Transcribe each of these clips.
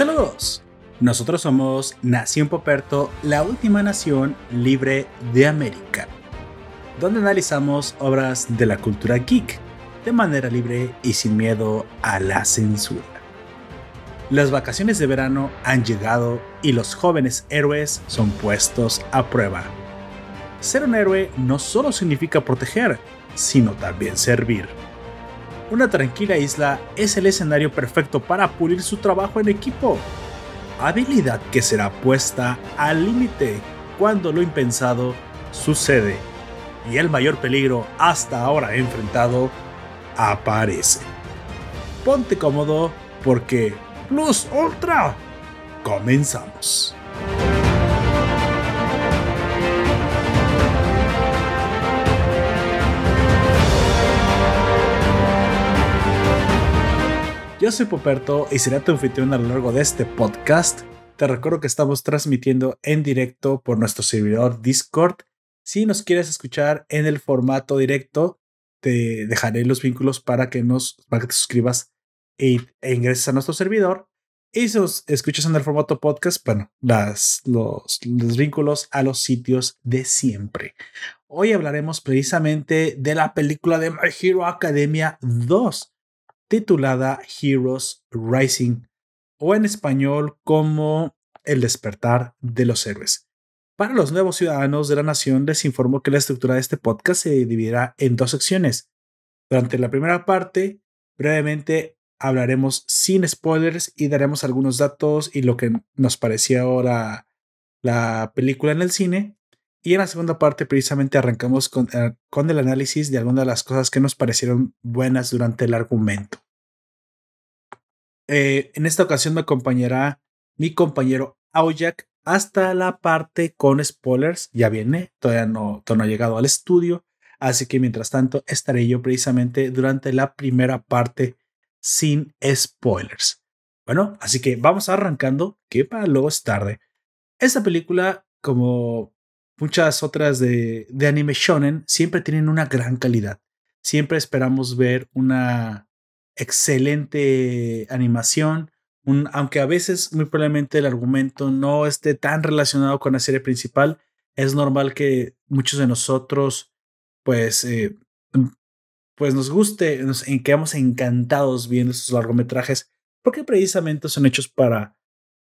Saludos. Nosotros somos Nación Poperto, la última nación libre de América, donde analizamos obras de la cultura geek de manera libre y sin miedo a la censura. Las vacaciones de verano han llegado y los jóvenes héroes son puestos a prueba. Ser un héroe no solo significa proteger, sino también servir. Una tranquila isla es el escenario perfecto para pulir su trabajo en equipo. Habilidad que será puesta al límite cuando lo impensado sucede y el mayor peligro hasta ahora enfrentado aparece. Ponte cómodo porque Plus Ultra comenzamos. Yo soy Poperto y seré tu anfitrión a lo largo de este podcast. Te recuerdo que estamos transmitiendo en directo por nuestro servidor Discord. Si nos quieres escuchar en el formato directo, te dejaré los vínculos para que nos para que te suscribas e, ingreses a nuestro servidor. Y si nos escuchas en el formato podcast, bueno, las, los, los vínculos a los sitios de siempre. Hoy hablaremos precisamente de la película de My Hero Academia 2 titulada Heroes Rising o en español como El despertar de los héroes. Para los nuevos ciudadanos de la nación les informo que la estructura de este podcast se dividirá en dos secciones. Durante la primera parte, brevemente hablaremos sin spoilers y daremos algunos datos y lo que nos parecía ahora la película en el cine. Y en la segunda parte precisamente arrancamos con, eh, con el análisis de algunas de las cosas que nos parecieron buenas durante el argumento. Eh, en esta ocasión me acompañará mi compañero Aujak hasta la parte con spoilers. Ya viene, todavía no, todavía no ha llegado al estudio. Así que mientras tanto estaré yo precisamente durante la primera parte sin spoilers. Bueno, así que vamos arrancando, que para luego es tarde. Esta película, como muchas otras de, de anime shonen, siempre tienen una gran calidad. Siempre esperamos ver una excelente animación, un, aunque a veces muy probablemente el argumento no esté tan relacionado con la serie principal, es normal que muchos de nosotros pues eh, pues nos guste, nos quedamos encantados viendo estos largometrajes porque precisamente son hechos para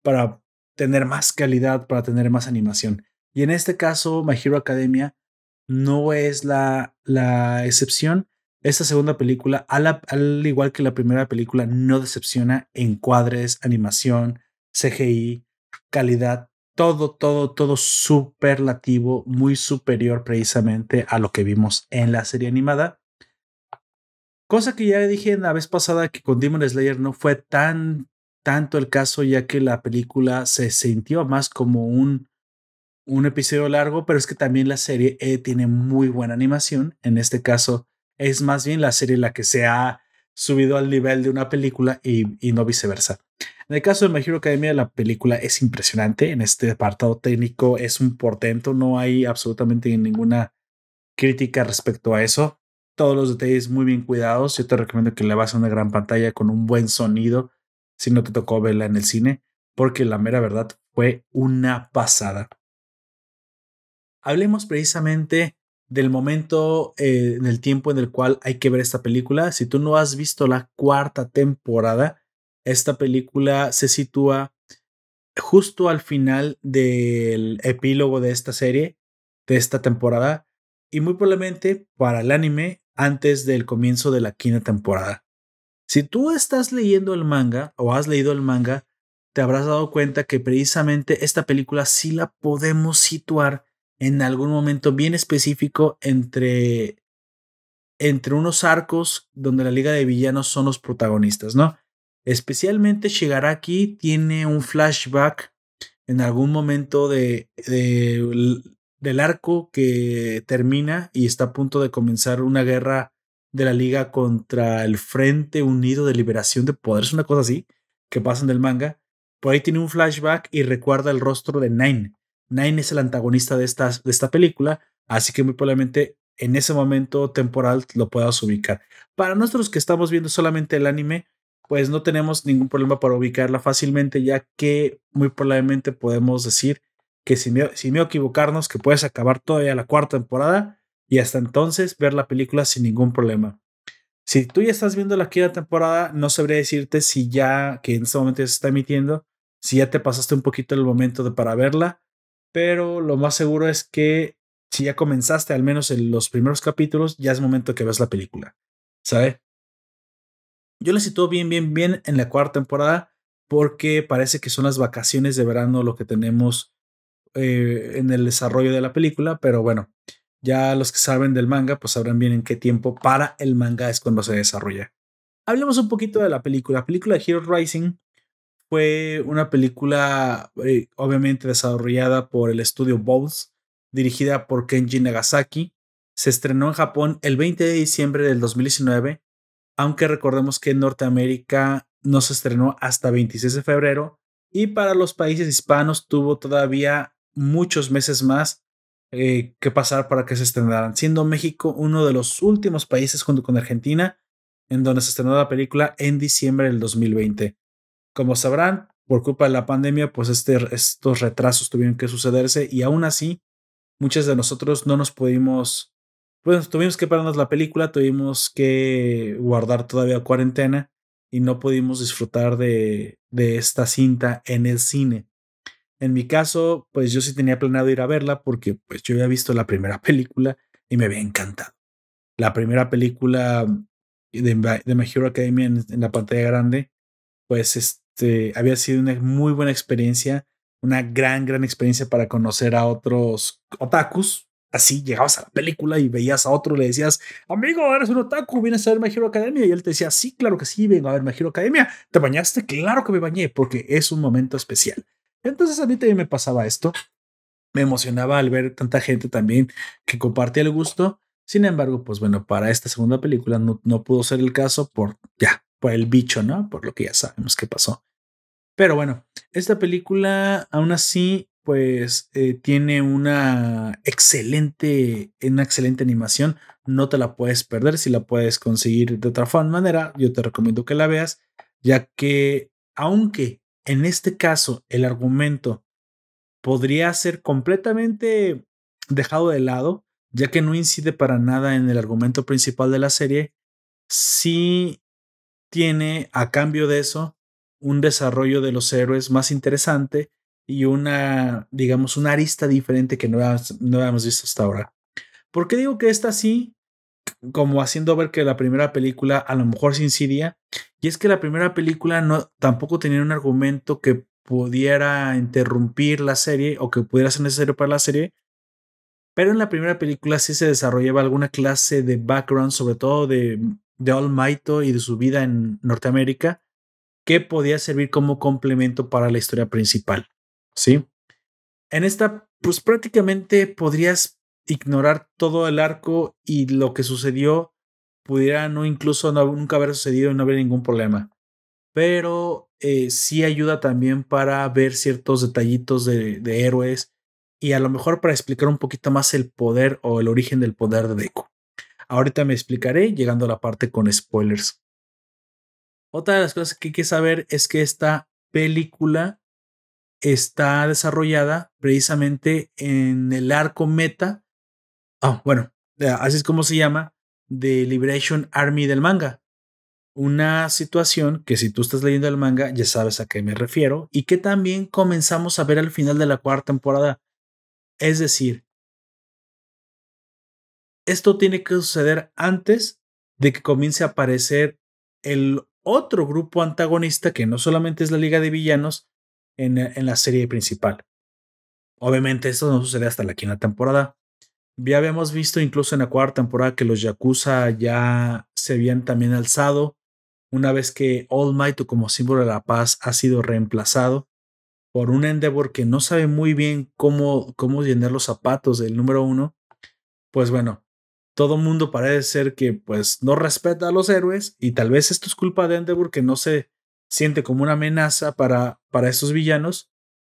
para tener más calidad, para tener más animación. Y en este caso, My Hero Academia no es la, la excepción. Esta segunda película, al, al, igual que la primera película, no decepciona en cuadres, animación, CGI, calidad, todo, todo, todo superlativo, muy superior precisamente a lo que vimos en la serie animada. Cosa que ya dije la vez pasada que con Demon Slayer no fue tan tanto el caso, ya que la película se sintió más como un, un episodio largo, pero es que también la serie eh, tiene muy buena animación. En este caso, es más bien la serie la que se ha subido al nivel de una película y, y no viceversa. En el caso de My Hero Academia, la película es impresionante. En este apartado técnico es un portento, no hay absolutamente ninguna crítica respecto a eso. Todos los detalles muy bien cuidados. Yo te recomiendo que le vas a una gran pantalla con un buen sonido si no te tocó verla en el cine, porque la mera verdad fue una pasada. Hablemos precisamente del momento eh, en el tiempo en el cual hay que ver esta película. Si tú no has visto la cuarta temporada, esta película se sitúa justo al final del epílogo de esta serie, de esta temporada, y muy probablemente para el anime antes del comienzo de la quinta temporada. Si tú estás leyendo el manga o has leído el manga, te habrás dado cuenta que precisamente esta película sí la podemos situar en algún momento bien específico entre, entre unos arcos donde la Liga de Villanos son los protagonistas, ¿no? Especialmente Shigaraki tiene un flashback en algún momento de, de, del arco que termina y está a punto de comenzar una guerra de la liga contra el Frente Unido de Liberación de Poderes, una cosa así, que pasa en el manga. Por ahí tiene un flashback y recuerda el rostro de Nine, Nine es el antagonista de esta, de esta película, así que muy probablemente en ese momento temporal lo puedas ubicar. Para nosotros que estamos viendo solamente el anime, pues no tenemos ningún problema para ubicarla fácilmente, ya que muy probablemente podemos decir que sin miedo, sin equivocarnos, que puedes acabar todavía la cuarta temporada y hasta entonces ver la película sin ningún problema. Si tú ya estás viendo la quinta temporada, no sabría decirte si ya, que en este momento ya se está emitiendo, si ya te pasaste un poquito el momento de para verla, pero lo más seguro es que si ya comenzaste al menos en los primeros capítulos, ya es momento que veas la película, ¿sabe? Yo la sitúo bien, bien, bien en la cuarta temporada porque parece que son las vacaciones de verano lo que tenemos eh, en el desarrollo de la película, pero bueno, ya los que saben del manga pues sabrán bien en qué tiempo para el manga es cuando se desarrolla. Hablemos un poquito de la película. La película de Hero Rising fue una película eh, obviamente desarrollada por el estudio Bowles, dirigida por Kenji Nagasaki. Se estrenó en Japón el 20 de diciembre del 2019 aunque recordemos que en Norteamérica no se estrenó hasta 26 de febrero y para los países hispanos tuvo todavía muchos meses más eh, que pasar para que se estrenaran, siendo México uno de los últimos países junto con Argentina en donde se estrenó la película en diciembre del 2020. Como sabrán, por culpa de la pandemia, pues este, estos retrasos tuvieron que sucederse y aún así, muchos de nosotros no nos pudimos pues tuvimos que pararnos la película, tuvimos que guardar todavía cuarentena y no pudimos disfrutar de, de esta cinta en el cine. En mi caso, pues yo sí tenía planeado ir a verla porque pues yo había visto la primera película y me había encantado. La primera película de, de My Hero Academia en, en, la pantalla grande, pues este había sido una muy buena experiencia, una gran, gran experiencia para conocer a otros otakus, así llegabas a la película y veías a otro, le decías, amigo, eres un otaku, vienes a ver My Hero Academia. Y él te decía, sí, claro que sí, vengo a ver My Hero Academia. ¿Te bañaste? Claro que me bañé, porque es un momento especial. Entonces a mí también me pasaba esto. Me emocionaba al ver tanta gente también que compartía el gusto. Sin embargo, pues bueno, para esta segunda película no, no pudo ser el caso por ya, por el bicho, ¿no? Por lo que ya sabemos que pasó. Pero bueno, esta película aún así pues eh, tiene una excelente, una excelente animación. No te la puedes perder si la puedes conseguir de otra manera. Yo te recomiendo que la veas, ya que aunque en este caso el argumento podría ser completamente dejado de lado, ya que no incide para nada en el argumento principal de la serie, sí tiene a cambio de eso un desarrollo de los héroes más interesante y una, digamos, una arista diferente que no habíamos, no habíamos visto hasta ahora. ¿Por qué digo que esta sí? Como haciendo ver que la primera película a lo mejor se incidía. Y es que la primera película no, tampoco tenía un argumento que pudiera interrumpir la serie o que pudiera ser necesario para la serie. Pero en la primera película sí se desarrollaba alguna clase de background, sobre todo de, de All Might y de su vida en Norteamérica, que podía servir como complemento para la historia principal. ¿sí? En esta, pues prácticamente podrías ignorar todo el arco y lo que sucedió pudiera no incluso no, nunca haber sucedido y no haber ningún problema. Pero eh, sí ayuda también para ver ciertos detallitos de, de, héroes y a lo mejor para explicar un poquito más el poder o el origen del poder de Deku. Ahorita me explicaré llegando a la parte con spoilers. Otra de las cosas que hay que saber es que esta película está desarrollada precisamente en el arco meta. Ah, bueno, así es como se llama, de Liberation Army del manga. Una situación que si tú estás leyendo el manga ya sabes a qué me refiero y que también comenzamos a ver al final de la cuarta temporada. Es decir, esto tiene que suceder antes de que comience a aparecer el otro grupo antagonista que no solamente es la Liga de Villanos, en, la serie principal. Obviamente esto no sucede hasta la quinta temporada. Ya habíamos visto incluso en la cuarta temporada que los Yakuza ya se habían también alzado una vez que All Might como símbolo de la paz ha sido reemplazado por un Endeavor que no sabe muy bien cómo, cómo llenar los zapatos del número uno. Pues bueno, todo mundo parece ser que pues no respeta a los héroes y tal vez esto es culpa de Endeavor que no se siente como una amenaza para, para estos villanos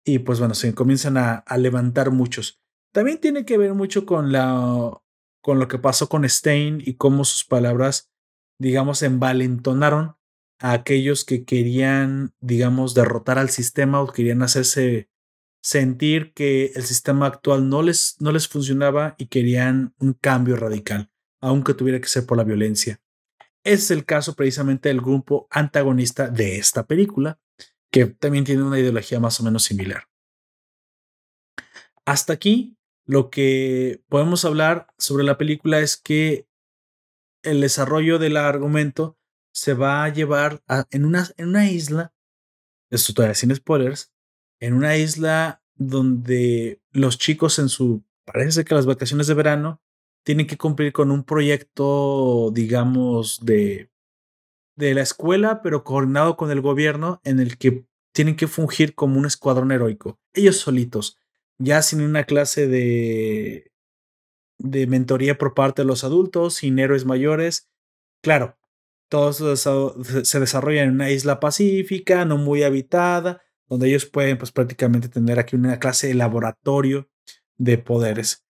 y pues bueno, se comienzan a, levantar muchos. También tiene que ver mucho con, la, con lo que pasó con Stein y cómo sus palabras, digamos, envalentonaron a aquellos que querían, digamos, derrotar al sistema o querían hacerse sentir que el sistema actual no les, no les funcionaba y querían un cambio radical, aunque tuviera que ser por la violencia. Es el caso precisamente del grupo antagonista de esta película, que también tiene una ideología más o menos similar. Hasta aquí, lo que podemos hablar sobre la película es que el desarrollo del argumento se va a llevar en, una, en una isla, esto todavía sin spoilers, en una isla donde los chicos en su, parece que las vacaciones de verano, tienen que cumplir con un proyecto, digamos, de, de la escuela, pero coordinado con el gobierno, en el que tienen que fungir como un escuadrón heroico, ellos solitos, ya sin una clase de, de mentoría por parte de los adultos, sin héroes mayores. Claro, todo eso se desarrolla en una isla pacífica, no muy habitada, donde ellos pueden pues prácticamente tener aquí una clase de laboratorio de poderes.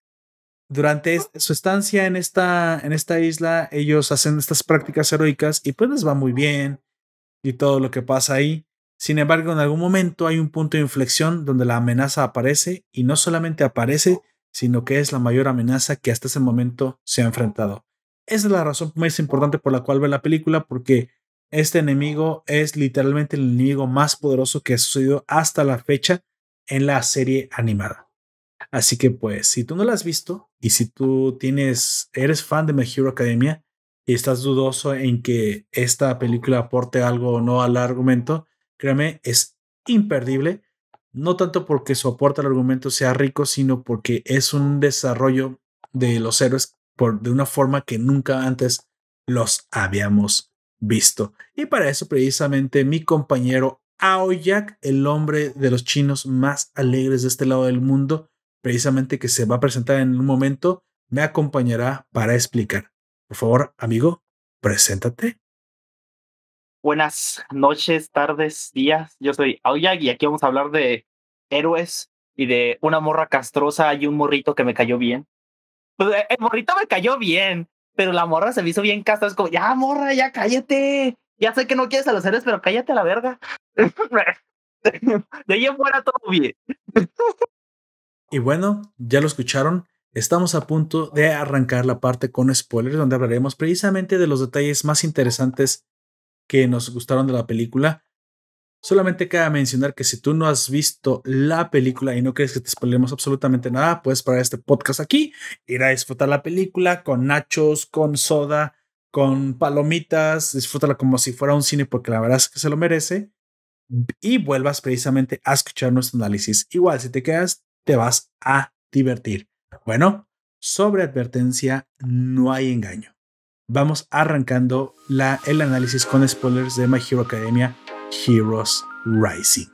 Durante su estancia en esta, en esta isla, ellos hacen estas prácticas heroicas y pues les va muy bien y todo lo que pasa ahí. Sin embargo, en algún momento hay un punto de inflexión donde la amenaza aparece y no solamente aparece, sino que es la mayor amenaza que hasta ese momento se ha enfrentado. Esa es la razón más importante por la cual ve la película, porque este enemigo es literalmente el enemigo más poderoso que ha sucedido hasta la fecha en la serie animada. Así que pues, si tú no la has visto y si tú tienes, eres fan de My Hero Academia y estás dudoso en que esta película aporte algo o no al argumento, créeme, es imperdible. No tanto porque su aporte al argumento sea rico, sino porque es un desarrollo de los héroes por, de una forma que nunca antes los habíamos visto. Y para eso precisamente mi compañero Aoyak, el hombre de los chinos más alegres de este lado del mundo, precisamente que se va a presentar en un momento, me acompañará para explicar. Por favor, amigo, preséntate. Buenas noches, tardes, días. Yo soy Aoyak y aquí vamos a hablar de héroes y de una morra castrosa y un morrito que me cayó bien. Pues, el morrito me cayó bien, pero la morra se me hizo bien casta. Es como, ya, morra, ya cállate. Ya sé que no quieres a los seres, pero cállate a la verga. de ahí fuera todo bien. y bueno, ya lo escucharon. Estamos a punto de arrancar la parte con spoilers, donde hablaremos precisamente de los detalles más interesantes que nos gustaron de la película. Solamente queda mencionar que si tú no has visto la película y no crees que te spoilemos absolutamente nada, puedes parar este podcast aquí, ir a disfrutar la película con nachos, con soda, con palomitas, disfrútala como si fuera un cine porque la verdad es que se lo merece y vuelvas precisamente a escuchar nuestro análisis. Igual, si te quedas, te vas a divertir. Bueno, sobre advertencia, no hay engaño. Vamos arrancando la, el análisis con spoilers de My Hero Academia Heroes Rising.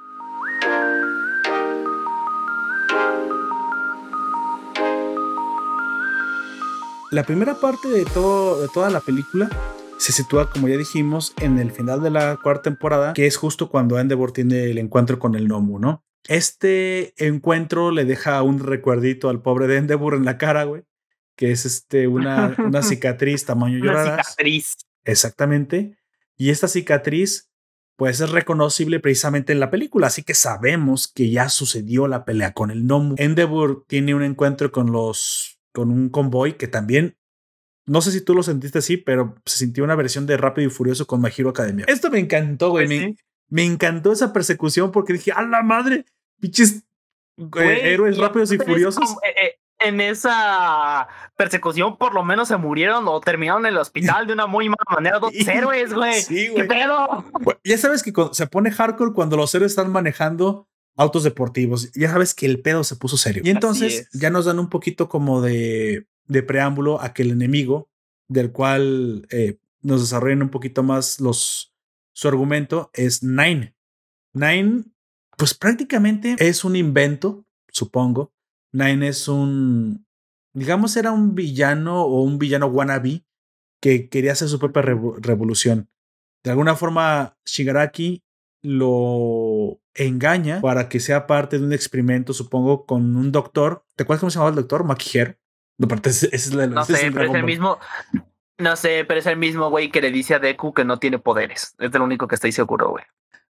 La primera parte de, todo, de toda la película se sitúa, como ya dijimos, en el final de la cuarta temporada, que es justo cuando Endeavor tiene el encuentro con el Nomu, ¿no? Este encuentro le deja un recuerdito al pobre de Endeavor en la cara, güey, que es este, una, una cicatriz tamaño llorada. Una cicatriz. Exactamente. Y esta cicatriz pues es reconocible precisamente en la película, así que sabemos que ya sucedió la pelea con el Nomu. Endeavor tiene un encuentro con los con un convoy que también no sé si tú lo sentiste así, pero se sintió una versión de Rápido y Furioso con My Hero Academia. Esto me encantó, güey. Pues me, encantó esa persecución porque dije, ¡a la madre! Pinches eh, héroes rápidos y furiosos. Eh, eh, en esa persecución por lo menos se murieron o terminaron en el hospital de una muy mala manera dos héroes, güey. Sí, güey. ¿Qué pedo? Ya sabes que se pone hardcore cuando los héroes están manejando autos deportivos. Ya sabes que el pedo se puso serio. Y entonces ya nos dan un poquito como de, de preámbulo a que el enemigo, del cual eh, nos desarrollan un poquito más los, su argumento, es Nine. Nine, pues prácticamente es un invento, supongo, Nine es un, digamos, era un villano o un villano wannabe que quería hacer su propia revolución. De alguna forma, Shigaraki lo engaña para que sea parte de un experimento, supongo, con un doctor. ¿Te acuerdas cómo se llamaba el doctor? Makihiro. No, ese es, no sé, pero es el mismo. No sé, pero es el mismo güey que le dice a Deku que no tiene poderes. Es el único que estoy seguro, güey.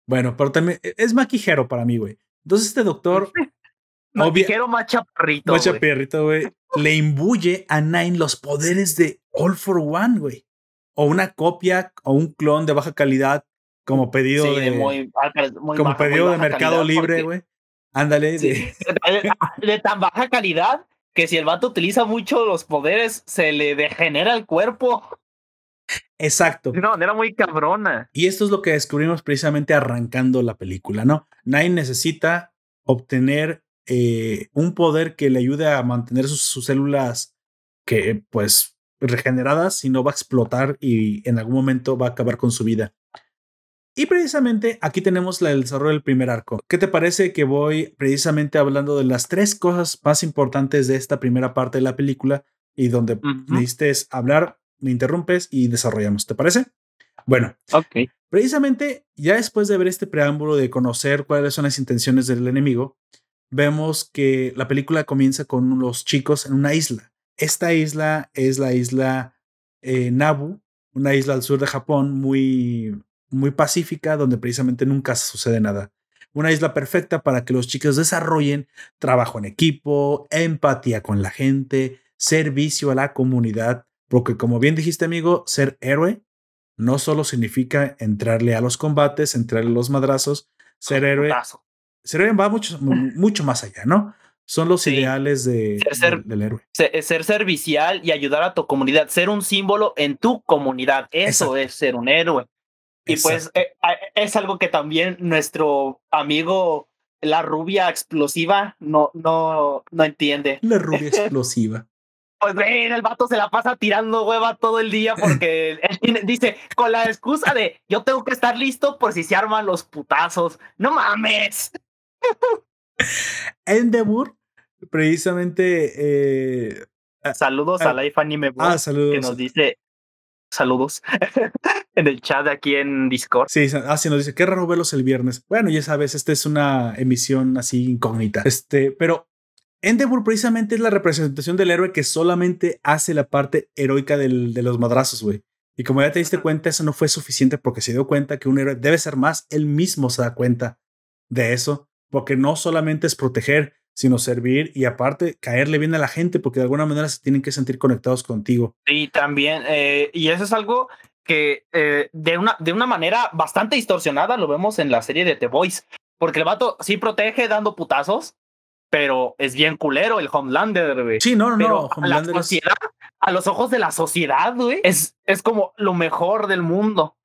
Bueno, pero también es maquijero para mí, güey. Entonces este doctor... más chaparrito, Más chaparrito, güey. le imbuye a Nine los poderes de All for One, güey. O una copia o un clon de baja calidad como pedido de, muy, como pedido de Mercado Libre, güey. Ándale. De... tan baja calidad que si el vato utiliza mucho los poderes, se le degenera el cuerpo. Exacto. De una manera muy cabrona. Y esto es lo que descubrimos precisamente arrancando la película, ¿no? Nine necesita obtener eh, un poder que le ayude a mantener sus, sus, células que, pues, regeneradas y no va a explotar y en algún momento va a acabar con su vida. Y precisamente aquí tenemos el desarrollo del primer arco. ¿Qué te parece que voy precisamente hablando de las tres cosas más importantes de esta primera parte de la película y donde necesites hablar, me interrumpes y desarrollamos? ¿Te parece? Bueno, ok. Precisamente ya después de ver este preámbulo de conocer cuáles son las intenciones del enemigo, vemos que la película comienza con los chicos en una isla. Esta isla es la isla eh, Nabu, una isla al sur de Japón muy muy pacífica donde precisamente nunca sucede nada. Una isla perfecta para que los chicos desarrollen trabajo en equipo, empatía con la gente, servicio a la comunidad, porque como bien dijiste amigo, ser héroe no solo significa entrarle a los combates, entrarle a los madrazos, ser héroe. Héroe va mucho, mucho más allá, ¿no? Son los ideales de, del héroe. Ser, servicial y ayudar a tu comunidad, ser un símbolo en tu comunidad. Eso es ser un héroe. Y pues eh, es algo que también nuestro amigo la rubia explosiva no, no, no entiende. La rubia explosiva. Pues ven, el vato se la pasa tirando hueva todo el día porque él dice con la excusa de yo tengo que estar listo por si se arman los putazos. No mames. Endeavor, precisamente. Eh, saludos a, Life Anime ah, saludos. que nos dice saludos en el chat de aquí en Discord. Sí, así nos dice, qué raro verlos el viernes. Bueno, ya sabes, esta es una emisión así incógnita. Este, pero Endeavor precisamente es la representación del héroe que solamente hace la parte heroica del, de los madrazos, güey. Y como ya te diste cuenta, eso no fue suficiente porque se dio cuenta que un héroe debe ser más, él mismo se da cuenta de eso, porque no solamente es proteger, sino servir y aparte caerle bien a la gente porque de alguna manera se tienen que sentir conectados contigo. Y también, eh, y eso es algo que eh, de, una, de una manera bastante distorsionada lo vemos en la serie de The Voice, porque el vato sí protege dando putazos, pero es bien culero el Homelander, güey. Sí, no, no, no. A, la sociedad, a los ojos de la sociedad, güey, es, es como lo mejor del mundo.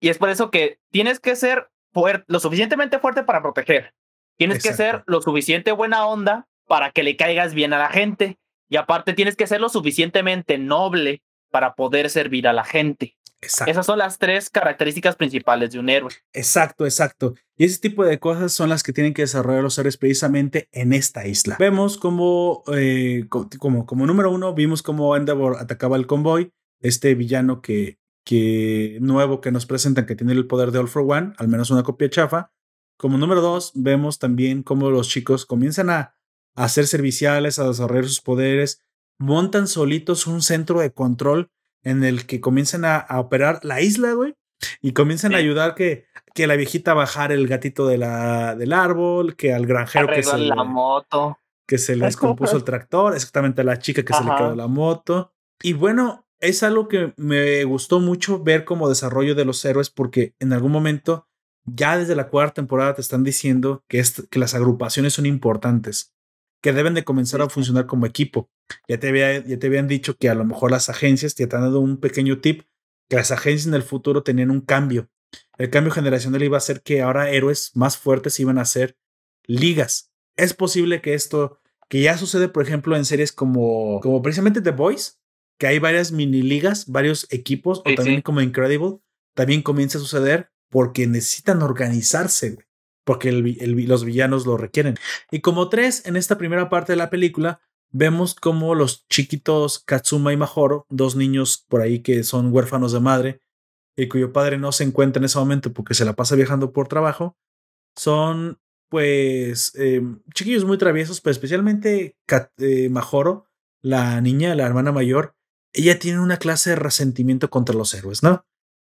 Y es por eso que tienes que ser fuerte, lo suficientemente fuerte para proteger, Tienes que ser lo suficiente buena onda para que le caigas bien a la gente. Y aparte tienes que ser lo suficientemente noble para poder servir a la gente. Exacto. Esas son las tres características principales de un héroe. Exacto, exacto. Y ese tipo de cosas son las que tienen que desarrollar los héroes precisamente en esta isla. Vemos como, eh, como, como número uno, vimos cómo Endeavor atacaba el convoy, este villano que, que nuevo que nos presentan que tiene el poder de All for One, al menos una copia chafa. Como número dos, vemos también cómo los chicos comienzan a, a ser serviciales, a desarrollar sus poderes, montan solitos un centro de control en el que comienzan a, operar la isla, güey, y comienzan a ayudar que, que la viejita bajar el gatito de la, del árbol, que al granjero que se, la moto. que se le descompuso el tractor, exactamente a la chica que se le quedó la moto. Y bueno, es algo que me gustó mucho ver como desarrollo de los héroes porque en algún momento ya desde la cuarta temporada te están diciendo que, que las agrupaciones son importantes, que deben de comenzar a funcionar como equipo. Ya te, había, ya te habían dicho que a lo mejor las agencias, te han dado un pequeño tip, que las agencias en el futuro tenían un cambio. El cambio generacional iba a ser que ahora héroes más fuertes iban a ser ligas. Es posible que esto, que ya sucede, por ejemplo, en series como, como precisamente The Boys, que hay varias mini ligas, varios equipos, o también como Incredible, también comienza a suceder porque necesitan organizarse, porque los villanos lo requieren. Y como tres, en esta primera parte de la película, vemos como los chiquitos Katsuma y Mahoro, dos niños por ahí que son huérfanos de madre y cuyo padre no se encuentra en ese momento porque se la pasa viajando por trabajo, son pues em, chiquillos muy traviesos, pero especialmente eh, Mahoro, la niña, la hermana mayor, ella tiene una clase de resentimiento contra los héroes, ¿no?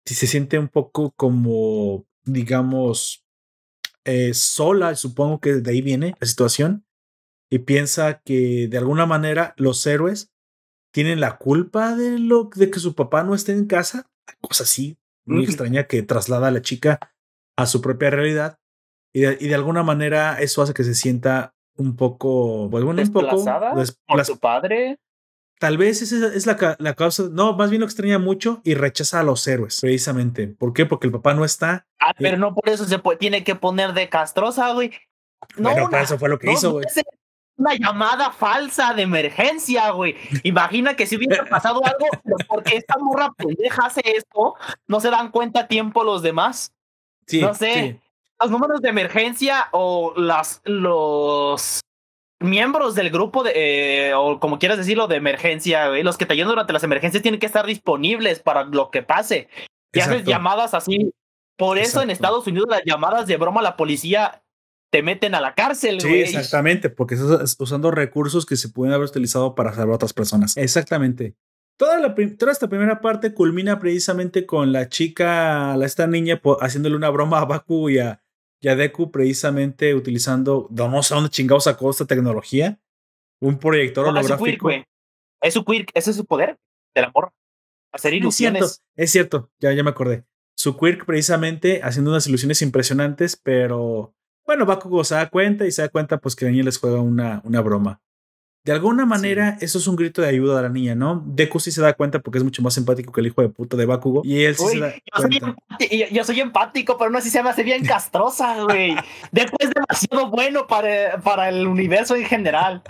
Si se siente un poco como, digamos, eh, sola, supongo que de ahí viene la situación, y piensa que de alguna manera los héroes tienen la culpa de lo de que su papá no esté en casa, cosa así muy extraña que traslada a la chica a su propia realidad y de, alguna manera eso hace que se sienta un poco, pues bueno, un poco por su padre. Tal vez esa es la, la, causa, no, más bien lo extraña mucho y rechaza a los héroes, precisamente. ¿Por qué? Porque el papá no está. Ah, pero no por eso se tiene que poner de castrosa, güey. No, pero eso fue lo que hizo, güey. Una llamada falsa de emergencia, güey. Imagina que si hubiera pasado algo, porque esta morra pendeja hace esto, no se dan cuenta a tiempo los demás. Sí, no sé. Los números de emergencia o las, los miembros del grupo de, eh, o como quieras decirlo, de emergencia, los que te ayudan durante las emergencias tienen que estar disponibles para lo que pase. Y haces llamadas así. Por eso en Estados Unidos las llamadas de broma a la policía te meten a la cárcel, Sí, exactamente, porque estás usando recursos que se pueden haber utilizado para salvar a otras personas. Exactamente. Toda, la, toda esta primera parte culmina precisamente con la chica, la, esta niña, haciéndole una broma a Baku y a, Yadeku precisamente utilizando, no sé dónde chingados sacó esta tecnología, un proyector holográfico. Es su quirk, ese es su poder del amor. Hacer ilusiones. Es cierto, es cierto, ya, ya me acordé. Su quirk precisamente haciendo unas ilusiones impresionantes, pero bueno, Bakugo se da cuenta y se da cuenta pues que Daniel les juega una, una broma. De alguna manera, eso es un grito de ayuda a la niña, ¿no? Deku sí se da cuenta porque es mucho más empático que el hijo de puta de Bakugo. Y él sí se da yo cuenta. Soy yo, soy empático, pero no así se me hace bien castrosa, güey. Deku es demasiado bueno para, para el universo en general.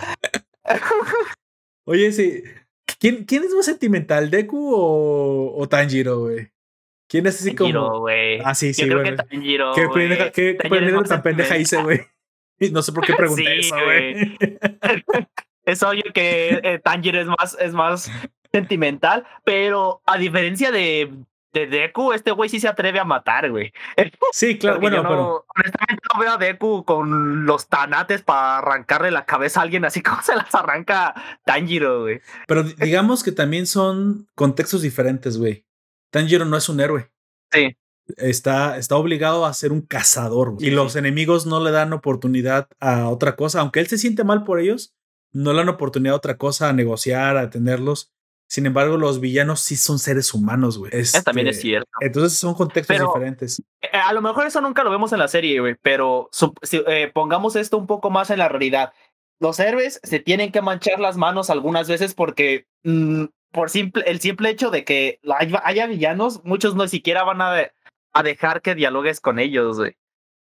Oye, sí. ¿Quién, ¿Quién es más sentimental, Deku o, o Tanjiro, güey? ¿Quién es así Tanjiro, como? güey. Ah, sí, sí, Yo güey. creo que Tanjiro, ¿Qué, pendeja, qué, qué tan pendeja hice, güey? No sé por qué pregunté Sí, eso, güey. es obvio que eh, Tanjiro es más, es más sentimental, pero a diferencia de, de Deku, este güey sí se atreve a matar, güey. Sí, claro, Porque bueno, no- pero Honestamente no veo a Deku con los tanates para arrancarle la cabeza a alguien así como se las arranca Tanjiro, güey. Pero di- digamos que también son contextos diferentes, güey. Tanjiro no es un héroe. Sí. Está, está obligado a ser un cazador. güey. y los sí. enemigos no le dan oportunidad a otra cosa. Aunque él se siente mal por ellos, no le dan oportunidad a otra cosa, a negociar, a atenderlos. Sin embargo, los villanos sí son seres humanos, güey. Eso también es Este, cierto. Entonces son contextos Pero- diferentes. Eh, A lo mejor eso nunca lo vemos en la serie, güey, pero si- eh, pongamos esto un poco más en la realidad. Los héroes se tienen que manchar las manos algunas veces porque mm, por simple, el simple hecho de que haya, haya villanos, muchos no siquiera van a, de- a dejar que dialogues con ellos, güey.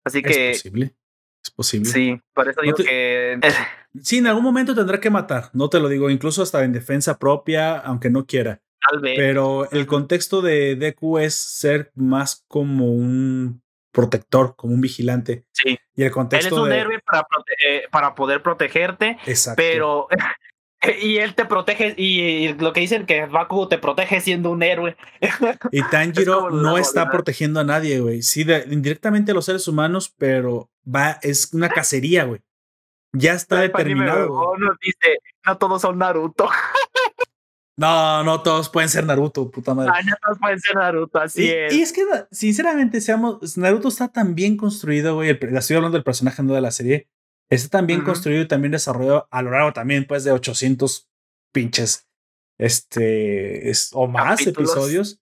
Así que es posible. Es posible. sí, por eso No digo te- que Sí, en algún momento tendrá que matar. No te lo digo, incluso hasta en defensa propia, aunque no quiera. tal vez Pero el contexto de Deku es ser más como un protector, como un vigilante. sí. Y el Él es contexto un de. héroe para, eh, para poder protegerte, Exacto. pero y él te protege y lo que dicen que Bakugo te protege siendo un héroe. Y Tanjiro no está protegiendo a nadie, güey. Sí, de- indirectamente a los seres humanos, pero va, es una cacería, güey. Ya está Ay, determinado. nos dice, no todos son Naruto. No, no todos pueden ser Naruto, puta madre. Ay, no todos pueden ser Naruto, así y, es. y es que, sinceramente, seamos, Naruto está tan bien construido, güey. el- Estoy hablando del personaje no de la serie. Está tan bien construido y también desarrollado a lo largo también, pues, de 800 pinches, este, es, o más Capítulos. episodios.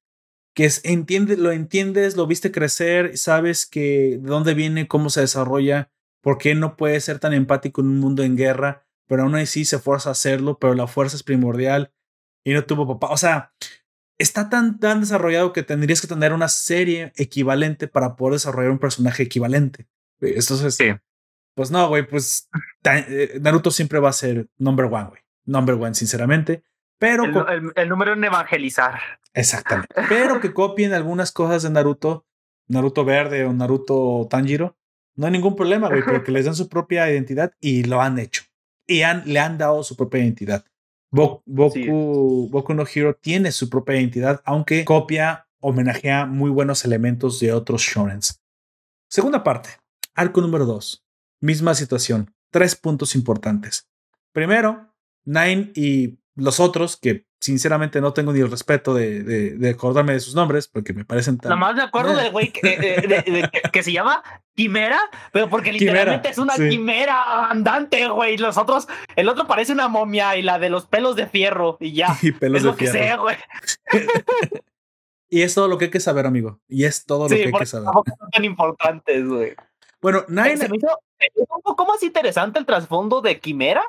Que es, entiende, lo entiendes, lo viste crecer, sabes que de dónde viene, cómo se desarrolla, por qué no puede ser tan empático en un mundo en guerra, pero aún así se fuerza a hacerlo, pero la fuerza es primordial y no tuvo papá. O sea, está tan, tan desarrollado que tendrías que tener una serie equivalente para poder desarrollar un personaje equivalente. Entonces, Sí. Pues no, güey, pues eh, Naruto siempre va a ser number one, güey. Number one, sinceramente. Pero, El, co- el- el número en evangelizar. exactamente. Pero que copien algunas cosas de Naruto, Naruto Verde o Naruto Tanjiro, no hay ningún problema, güey, porque les dan su propia identidad y lo han hecho. Y han, le han dado su propia identidad. Bo- Boku. Boku no Hero tiene su propia identidad, aunque copia, homenajea muy buenos elementos de otros shonens. Segunda parte, arco número 2. Misma situación, tres puntos importantes. Primero, Nine y los otros, que sinceramente no tengo ni el respeto de, de, acordarme de sus nombres, porque me parecen tan. Nada más me acuerdo del güey que, que, se llama Quimera, pero porque literalmente es una quimera andante, güey. Los otros, el otro parece una momia y la de los pelos de fierro y ya. Y pelos es de lo que sé, güey. y es todo lo que hay que saber, amigo. Y es todo lo que hay que saber. son tan importantes, güey. Bueno, Nine. Se me hizo un poco más interesante el trasfondo de Quimera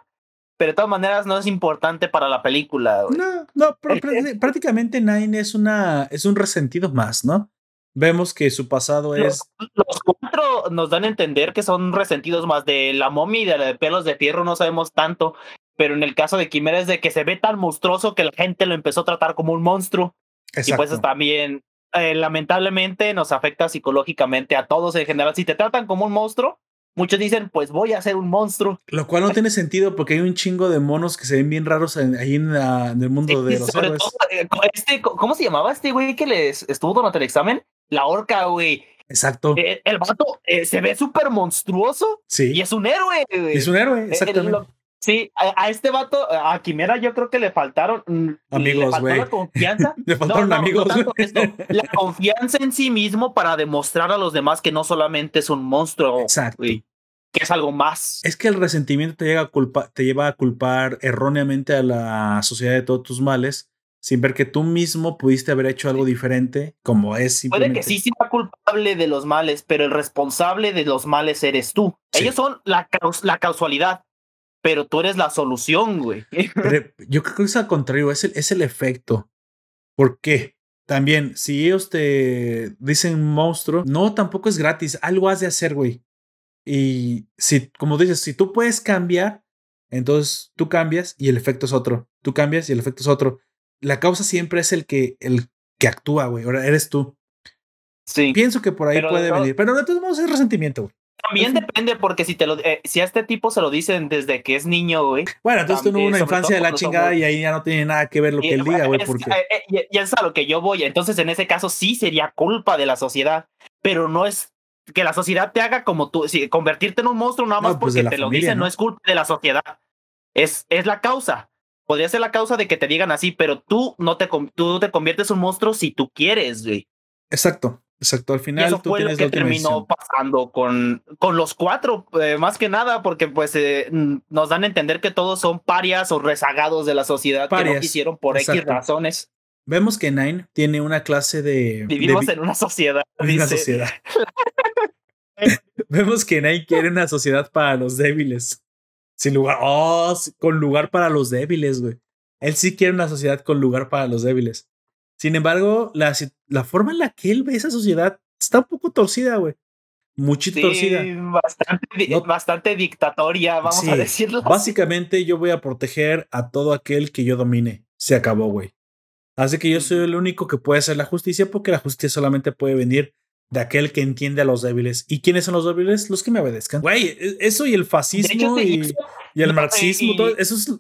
pero de todas maneras no es importante para la película. No, no, prácticamente Nine es una es un resentido más, ¿no? Vemos que su pasado es. Los cuatro nos dan a entender que son resentidos más de la momia y de, la de pelos de fierro, no sabemos tanto. Pero en el caso de Quimera es de que se ve tan monstruoso que la gente lo empezó a tratar como un monstruo. Y pues también, eh, lamentablemente, nos afecta psicológicamente a todos en general. Si te tratan como un monstruo, Muchos dicen, pues voy a ser un monstruo. Lo cual no tiene sentido porque hay un chingo de monos que se ven bien raros ahí en, el mundo de los héroes. Eh, este, ¿Cómo se llamaba este güey que les estuvo durante el examen? La orca, güey. Exacto. Eh, el vato eh, se ve súper monstruoso. Sí. Y es un héroe. Es un héroe, exactamente. Sí, a, este vato, a Quimera, yo creo que le faltaron. Mm, amigos, güey. La confianza. le faltaron amigos. la confianza en sí mismo para demostrar a los demás que no solamente es un monstruo. Exacto que es algo más. Es que el resentimiento te, llega a culpa, te lleva a culpar erróneamente a la sociedad de todos tus males sin ver que tú mismo pudiste haber hecho algo diferente, como es simplemente. Puede que sí sea culpable de los males, pero el responsable de los males eres tú. Ellos son la, la causalidad, pero tú eres la solución, güey. yo creo que es al contrario, es el, es el efecto. ¿Por qué? También, si ellos te dicen monstruo, no, tampoco es gratis. Algo has de hacer, güey. Y si, como dices, si tú puedes cambiar, entonces tú cambias y el efecto es otro. Tú cambias y el efecto es otro. La causa siempre es el que, el que actúa, güey. Ahora eres tú. Sí. Pienso que por ahí puede venir. Pero de todos modos es resentimiento, güey. También depende, porque si te lo eh, si a este tipo se lo dicen desde que es niño, güey. Bueno, entonces tú no una infancia de la chingada y ahí ya no tiene nada que ver lo que él diga, güey. Porque... Eh, eh, ya es a lo que yo voy. Entonces, en ese caso, sí sería culpa de la sociedad, pero no es que la sociedad te haga como tú, si, convertirte en un monstruo nada más pues porque te lo dicen, ¿no? es culpa de la sociedad, es, es la causa. Podría ser la causa de que te digan así, pero tú no te, tú te conviertes en un monstruo si tú quieres, güey. Exacto, exacto. Al final eso fue lo que terminó pasando con, con los cuatro, eh, más que nada, porque pues eh, nos dan a entender que todos son parias o rezagados de la sociedad que no quisieron por X razones. Vemos que Nine tiene una clase de. Vivimos en una sociedad. En una sociedad. Vemos que Nine quiere una sociedad para los débiles. Sin lugar. Oh, con lugar para los débiles, güey. Él sí quiere una sociedad con lugar para los débiles. Sin embargo, la, la forma en la que él ve esa sociedad está un poco torcida, güey. Muchito torcida. Bastante, bastante dictatoria, vamos a decirlo. Básicamente, yo voy a proteger a todo aquel que yo domine. Se acabó, güey. Así que yo soy el único que puede hacer la justicia porque la justicia solamente puede venir de aquel que entiende a los débiles. ¿Y quiénes son los débiles? Los que me obedezcan. Güey, e, eso y el fascismo y, el marxismo, todo eso es...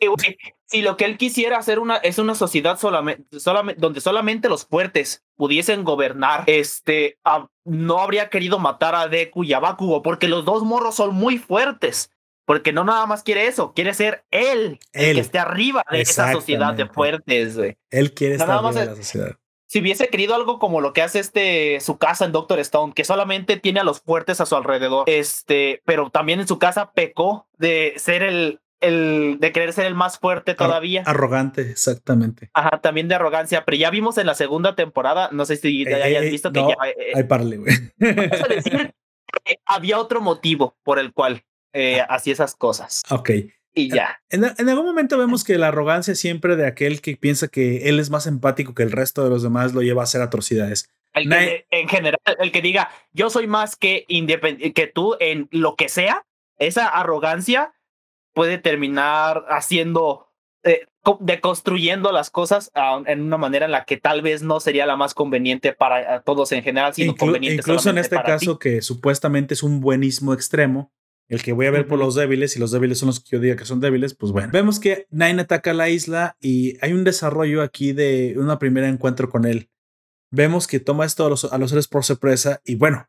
si lo que él quisiera hacer una, es una sociedad solamente, solamente, donde solamente los fuertes pudiesen gobernar, este, no habría querido matar a Deku y a Bakugo porque los dos morros son muy fuertes. Porque no nada más quiere eso, quiere ser él, el que esté arriba de esa sociedad de fuertes, güey. Él quiere estar arriba de la sociedad. Si hubiese querido algo como lo que hace este su casa en Doctor Stone, que solamente tiene a los fuertes a su alrededor, este, pero también en su casa pecó de ser el, el de querer ser el más fuerte todavía. Arrogante, exactamente. Ajá, también de arrogancia, pero ya vimos en la segunda temporada, no sé si ya hayas visto que ya. Ay, párale, güey. había otro motivo por el cual eh, así esas cosas. Ok. Y ya. En, algún momento vemos que la arrogancia siempre de aquel que piensa que él es más empático que el resto de los demás lo lleva a hacer atrocidades. en general, el que diga yo soy más que, que tú en lo que sea, esa arrogancia puede terminar haciendo, eh, deconstruyendo las cosas en una manera en la que tal vez no sería la más conveniente para todos en general, sino conveniente Incluso en este caso, que supuestamente es un buenismo extremo, el que voy a ver por los débiles y los débiles son los que yo diga que son débiles, pues bueno. Vemos que Nine ataca la isla y hay un desarrollo aquí de una primera encuentro con él. Vemos que toma esto a los, a los héroes por sorpresa y bueno,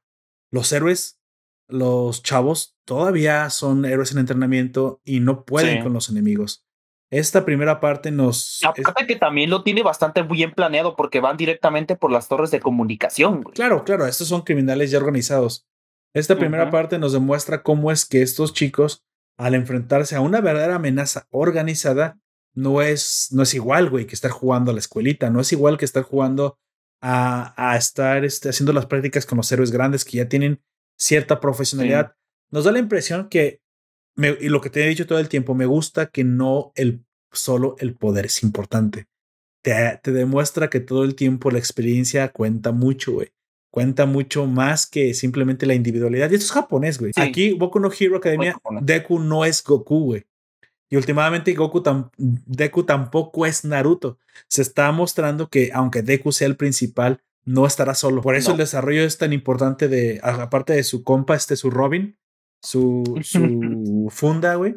los héroes, los chavos todavía son héroes en entrenamiento y no pueden con los enemigos. Esta primera parte nos. Aparte que también lo tiene bastante bien planeado porque van directamente por las torres de comunicación. Claro, claro, estos son criminales ya organizados. Esta primera parte nos demuestra cómo es que estos chicos, al enfrentarse a una verdadera amenaza organizada, no es, no es igual, güey, que estar jugando a la escuelita, no es igual que estar jugando a, a estar este, haciendo las prácticas con los héroes grandes que ya tienen cierta profesionalidad. Nos da la impresión que y lo que te he dicho todo el tiempo, me gusta que no el, solo el poder es importante. Te, te demuestra que todo el tiempo la experiencia cuenta mucho, güey. Cuenta mucho más que simplemente la individualidad. Y esto es japonés, güey. Aquí, Boku no Hero Academia, Deku no es Goku, güey. Y últimamente Goku Deku tampoco es Naruto. Se está mostrando que aunque Deku sea el principal, no estará solo. Por eso el desarrollo es tan importante de, aparte de su compa, este, su Robin, su, su funda, güey.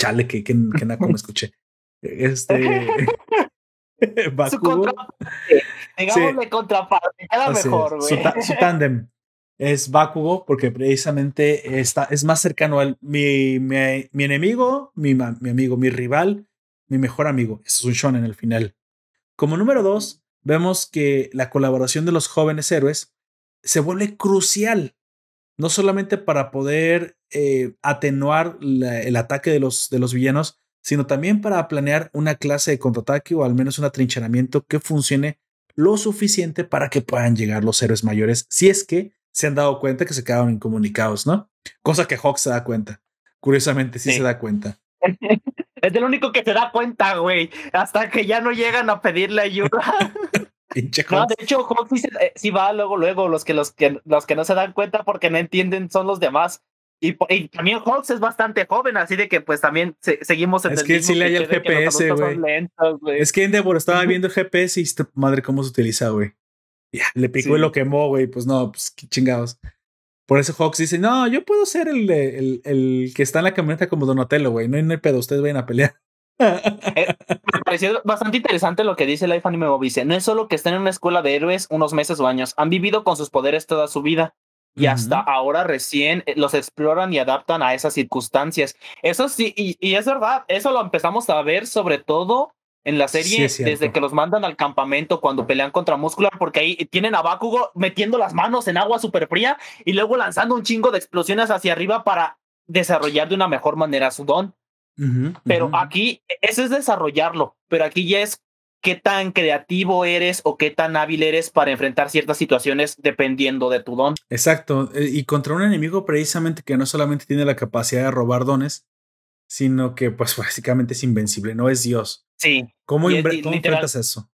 Chale, que, que, que nada como escuché. Este. Bakugo. Digamos de contraparte, queda mejor, güey. Su, su tándem es Bakugo porque precisamente está, es más cercano al mi, mi, mi enemigo, mi, mi, amigo, mi rival, mi mejor amigo. Es un shonen el final. Como número dos, vemos que la colaboración de los jóvenes héroes se vuelve crucial no solamente para poder eh, atenuar el ataque de los, de los villanos, sino también para planear una clase de contraataque o al menos un atrincheramiento que funcione lo suficiente para que puedan llegar los héroes mayores, si es que se han dado cuenta que se quedaron incomunicados, ¿no? Cosa que Hawk se da cuenta. Curiosamente, sí, se da cuenta. es el único que se da cuenta, güey, hasta que ya no llegan a pedirle ayuda. No, de hecho, Hawk eh, sí, va luego, luego, los que, los, que, los que no se dan cuenta porque no entienden son los demás. Y, también Hawks es bastante joven, así de que pues también seguimos en es que sí le hay el GPS, güey. Es que Endeavor estaba viendo el GPS y madre cómo se utiliza, güey. Ya, le picó y lo quemó, güey. Pues no, pues qué chingados. Por eso Hawks dice, no, yo puedo ser el, el, el, que está en la camioneta como Donatello, güey. No, no hay pedo, ustedes vayan a pelear. Eh, me pareció bastante interesante lo que dice Life Anime Dice, no es solo que estén en una escuela de héroes unos meses o años, han vivido con sus poderes toda su vida y hasta ahora recién eh, los exploran y adaptan a esas circunstancias. Eso sí, y, es verdad, eso lo empezamos a ver sobre todo en la serie desde que los mandan al campamento cuando pelean contra Muscular, porque ahí tienen a Bakugo metiendo las manos en agua súper fría y luego lanzando un chingo de explosiones hacia arriba para desarrollar de una mejor manera su don. Pero aquí, eso es desarrollarlo, pero aquí ya es qué tan creativo eres o qué tan hábil eres para enfrentar ciertas situaciones dependiendo de tu don. Exacto, eh, y contra un enemigo precisamente que no solamente tiene la capacidad de robar dones, sino que pues básicamente es invencible, no es Dios. Sí. ¿Cómo, enfrentas eso?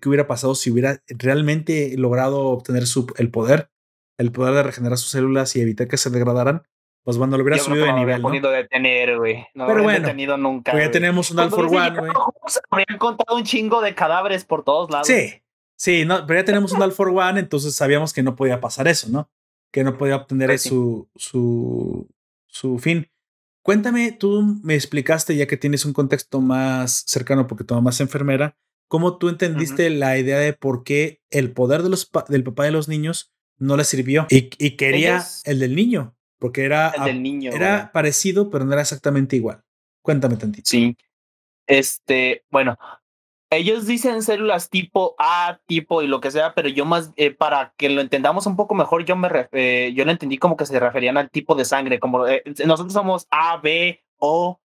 ¿Qué hubiera pasado si hubiera realmente logrado obtener su, el poder, el poder de regenerar sus células y evitar que se degradaran? Pues cuando lo hubiera subido de nivel. ¿no? podido detener, güey. No Pero bueno, detenido nunca. Pues ya tenemos un All for One, güey. Habían contado un chingo de cadáveres por todos lados. Sí, sí, no, pero ya tenemos un All for One, entonces sabíamos que no podía pasar eso, ¿no? Que no podía obtener pues su, su, su fin. Cuéntame, tú me explicaste, ya que tienes un contexto más cercano porque tu mamá es enfermera, ¿cómo tú entendiste la idea de por qué el poder de los del papá de los niños no le sirvió y, y quería el del niño? Porque era, era parecido, pero no era exactamente igual. Cuéntame tantito. Sí. Este, bueno, ellos dicen células tipo A, tipo y lo que sea, pero yo más, eh, para que lo entendamos un poco mejor, yo me eh, yo lo entendí como que se referían al tipo de sangre, como eh, nosotros somos A, B, O,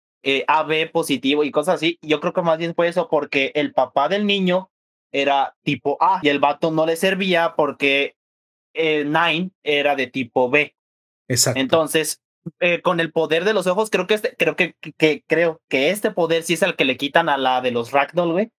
AB positivo y cosas así. Yo creo que más bien fue eso porque el papá del niño era tipo A y el vato no le servía porque Nine era de tipo B. Exacto. Entonces, eh, con el poder de los ojos, creo que este, creo que, que, creo que este poder sí es el que le quitan a la de los Ragdoll, güey.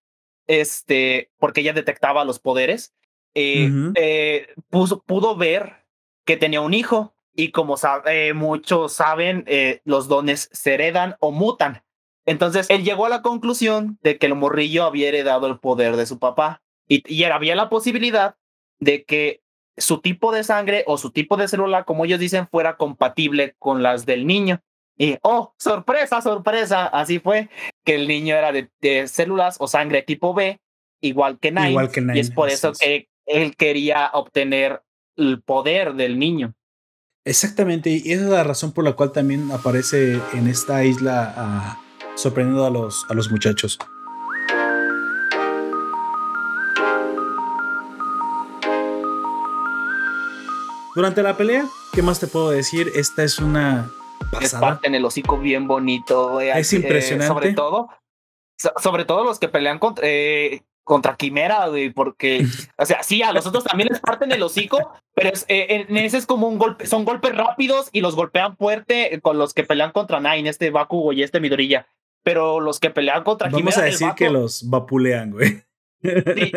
Este, porque ella detectaba los poderes. Eh, eh, pudo ver que tenía un hijo. Y como sabe, muchos saben, los dones se heredan o mutan. Entonces, él llegó a la conclusión de que el morrillo había heredado el poder de su papá. Y, y había la posibilidad de que su tipo de sangre o su tipo de célula, como ellos dicen, fuera compatible con las del niño. Y, oh, sorpresa, sorpresa, así fue, que el niño era de, células o sangre tipo B, igual que Nine. Igual que Nine y es por eso que él quería obtener el poder del niño. Exactamente, y esa es la razón por la cual también aparece en esta isla a sorprendiendo a los, a los muchachos. Durante la pelea, ¿qué más te puedo decir? Esta es una pasada. en el hocico bien bonito. es impresionante. sobre todo, sobre todo los que pelean contra, eh, contra Quimera, güey, porque, o sea, sí, a los otros también les parten el hocico, pero es, eh, en ese es como un golpe, son golpes rápidos y los golpean fuerte con los que pelean contra Nine, este Bakugo y este Midorilla. Pero los que pelean contra Vamos Quimera. Vamos a decir que los vapulean, güey. Sí,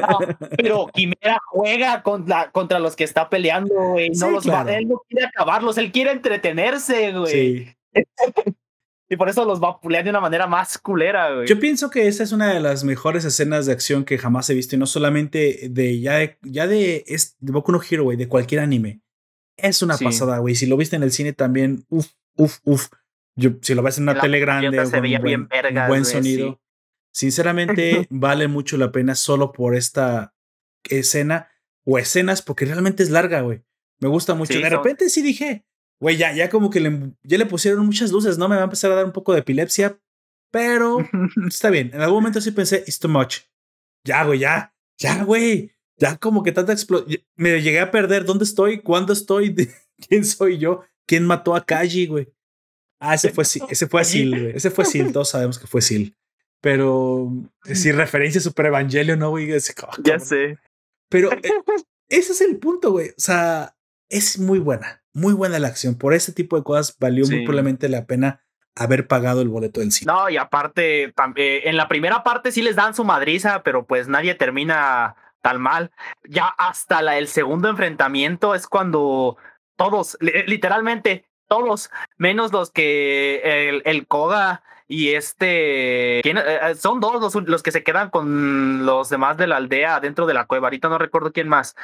pero Quimera juega contra, contra los que está peleando, güey. No los él no quiere acabarlos, él quiere entretenerse, güey. Sí. y por eso los vapulean de una manera más culera, güey. Yo pienso que esa es una de las mejores escenas de acción que jamás he visto, y no solamente de ya de, ya de, es, de Boku no Hero, güey, de cualquier anime. Es una pasada, güey. Si lo viste en el cine también, uff, uff, uff. Si lo ves en una tele grande, buen, buen sonido. Sinceramente, vale mucho la pena solo por esta escena o escenas, porque realmente es larga, güey. Me gusta mucho. de repente sí dije, güey, ya, ya como que le, ya le pusieron muchas luces, ¿no? Me va a empezar a dar un poco de epilepsia, pero está bien. En algún momento sí pensé, it's too much. Ya, güey, ya, ya, güey. Ya como que tanta explosión. Me llegué a perder. ¿Dónde estoy? ¿Cuándo estoy? ¿Quién soy yo? ¿Quién mató a Kaji, güey? Ah, ese fue, ese fue Sil, güey. Ese fue Sil. Todos sabemos que fue Sil. Pero si referencia Super Evangelio, ¿no, güey? ya sé. Pero eh, ese es el punto, güey. O sea, es muy buena, muy buena la acción. Por ese tipo de cosas valió muy probablemente la pena haber pagado el boleto del cine. No, y aparte, eh, en la primera parte sí les dan su madriza, pero pues nadie termina tan mal. Ya hasta la, el segundo enfrentamiento es cuando todos, literalmente todos, menos los que el, el Koga y este, eh, eh, son dos los, los, que se quedan con los demás de la aldea dentro de la cueva. Ahorita no recuerdo quién más,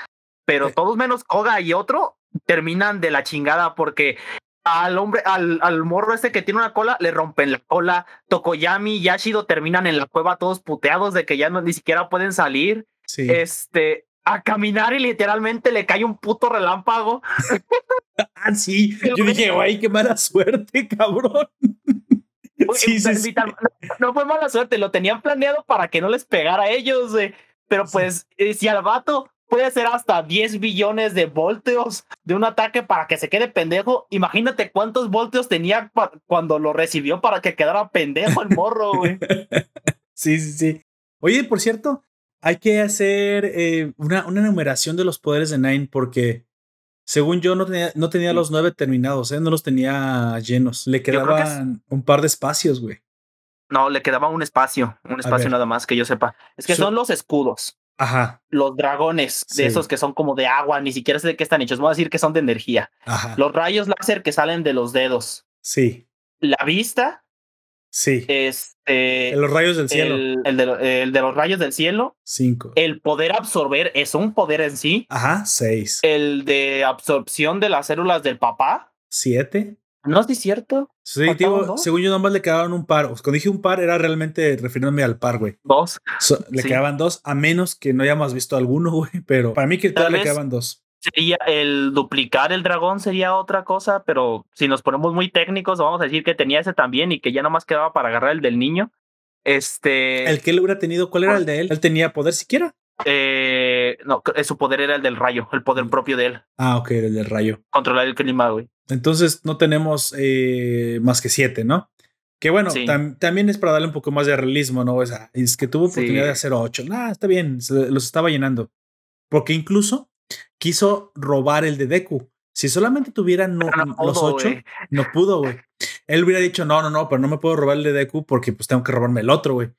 pero todos menos Koga y otro terminan de la chingada porque al hombre, al, al morro este que tiene una cola, le rompen la cola. Tokoyami y Yashido terminan en la cueva todos puteados de que ya no, ni siquiera pueden salir. Este, a caminar y literalmente le cae un puto relámpago. ah, sí. Yo dije, güey, qué mala suerte, cabrón. Sí, sí, No, fue mala suerte, lo tenían planeado para que no les pegara a ellos, pero pues eh, si al vato puede hacer hasta 10 billones de voltios de un ataque para que se quede pendejo, imagínate cuántos voltios tenía cuando lo recibió para que quedara pendejo el morro, güey. sí, sí, sí. Oye, por cierto, hay que hacer eh, una, una numeración de los poderes de Nine porque según yo, no tenía, no tenía los nueve terminados, ¿eh? no los tenía llenos. Le quedaban un par de espacios, güey. No, le quedaba un espacio, un espacio nada más que yo sepa. Es que son los escudos. Ajá. Los dragones, de esos que son como de agua, ni siquiera sé de qué están hechos. Voy a decir que son de energía. Ajá. Los rayos láser que salen de los dedos. Sí. La vista, Sí. Este. los rayos del cielo. El, de, los rayos del cielo. Cinco. El poder absorber es un poder en sí. Ajá, seis. El de absorción de las células del papá. Siete. ¿No es cierto? Sí, digo, según yo nomás le quedaban un par. Cuando dije un par era realmente refiriéndome al par, güey. Dos. le quedaban dos, a menos que no hayamos visto alguno, güey. Pero para mí que todavía le quedaban dos sería el duplicar el dragón sería otra cosa, pero si nos ponemos muy técnicos, vamos a decir que tenía ese también y que ya nomás quedaba para agarrar el del niño. Este. ¿El que él hubiera tenido? ¿Cuál era el de él? ¿Él tenía poder siquiera? Eh, no, su poder era el del rayo, el poder propio de él. Ah, ok, el del rayo. Controlar el clima, güey. Entonces no tenemos eh, más que siete, ¿no? Que bueno, también es para darle un poco más de realismo, ¿no? O sea, es que tuvo oportunidad de hacer ocho. Ah, está bien, los estaba llenando. Porque incluso quiso robar el de Deku. Si solamente tuviera los ocho, no pudo, güey. Él hubiera dicho, no, no, no, pero no me puedo robar el de Deku porque pues tengo que robarme el otro, güey.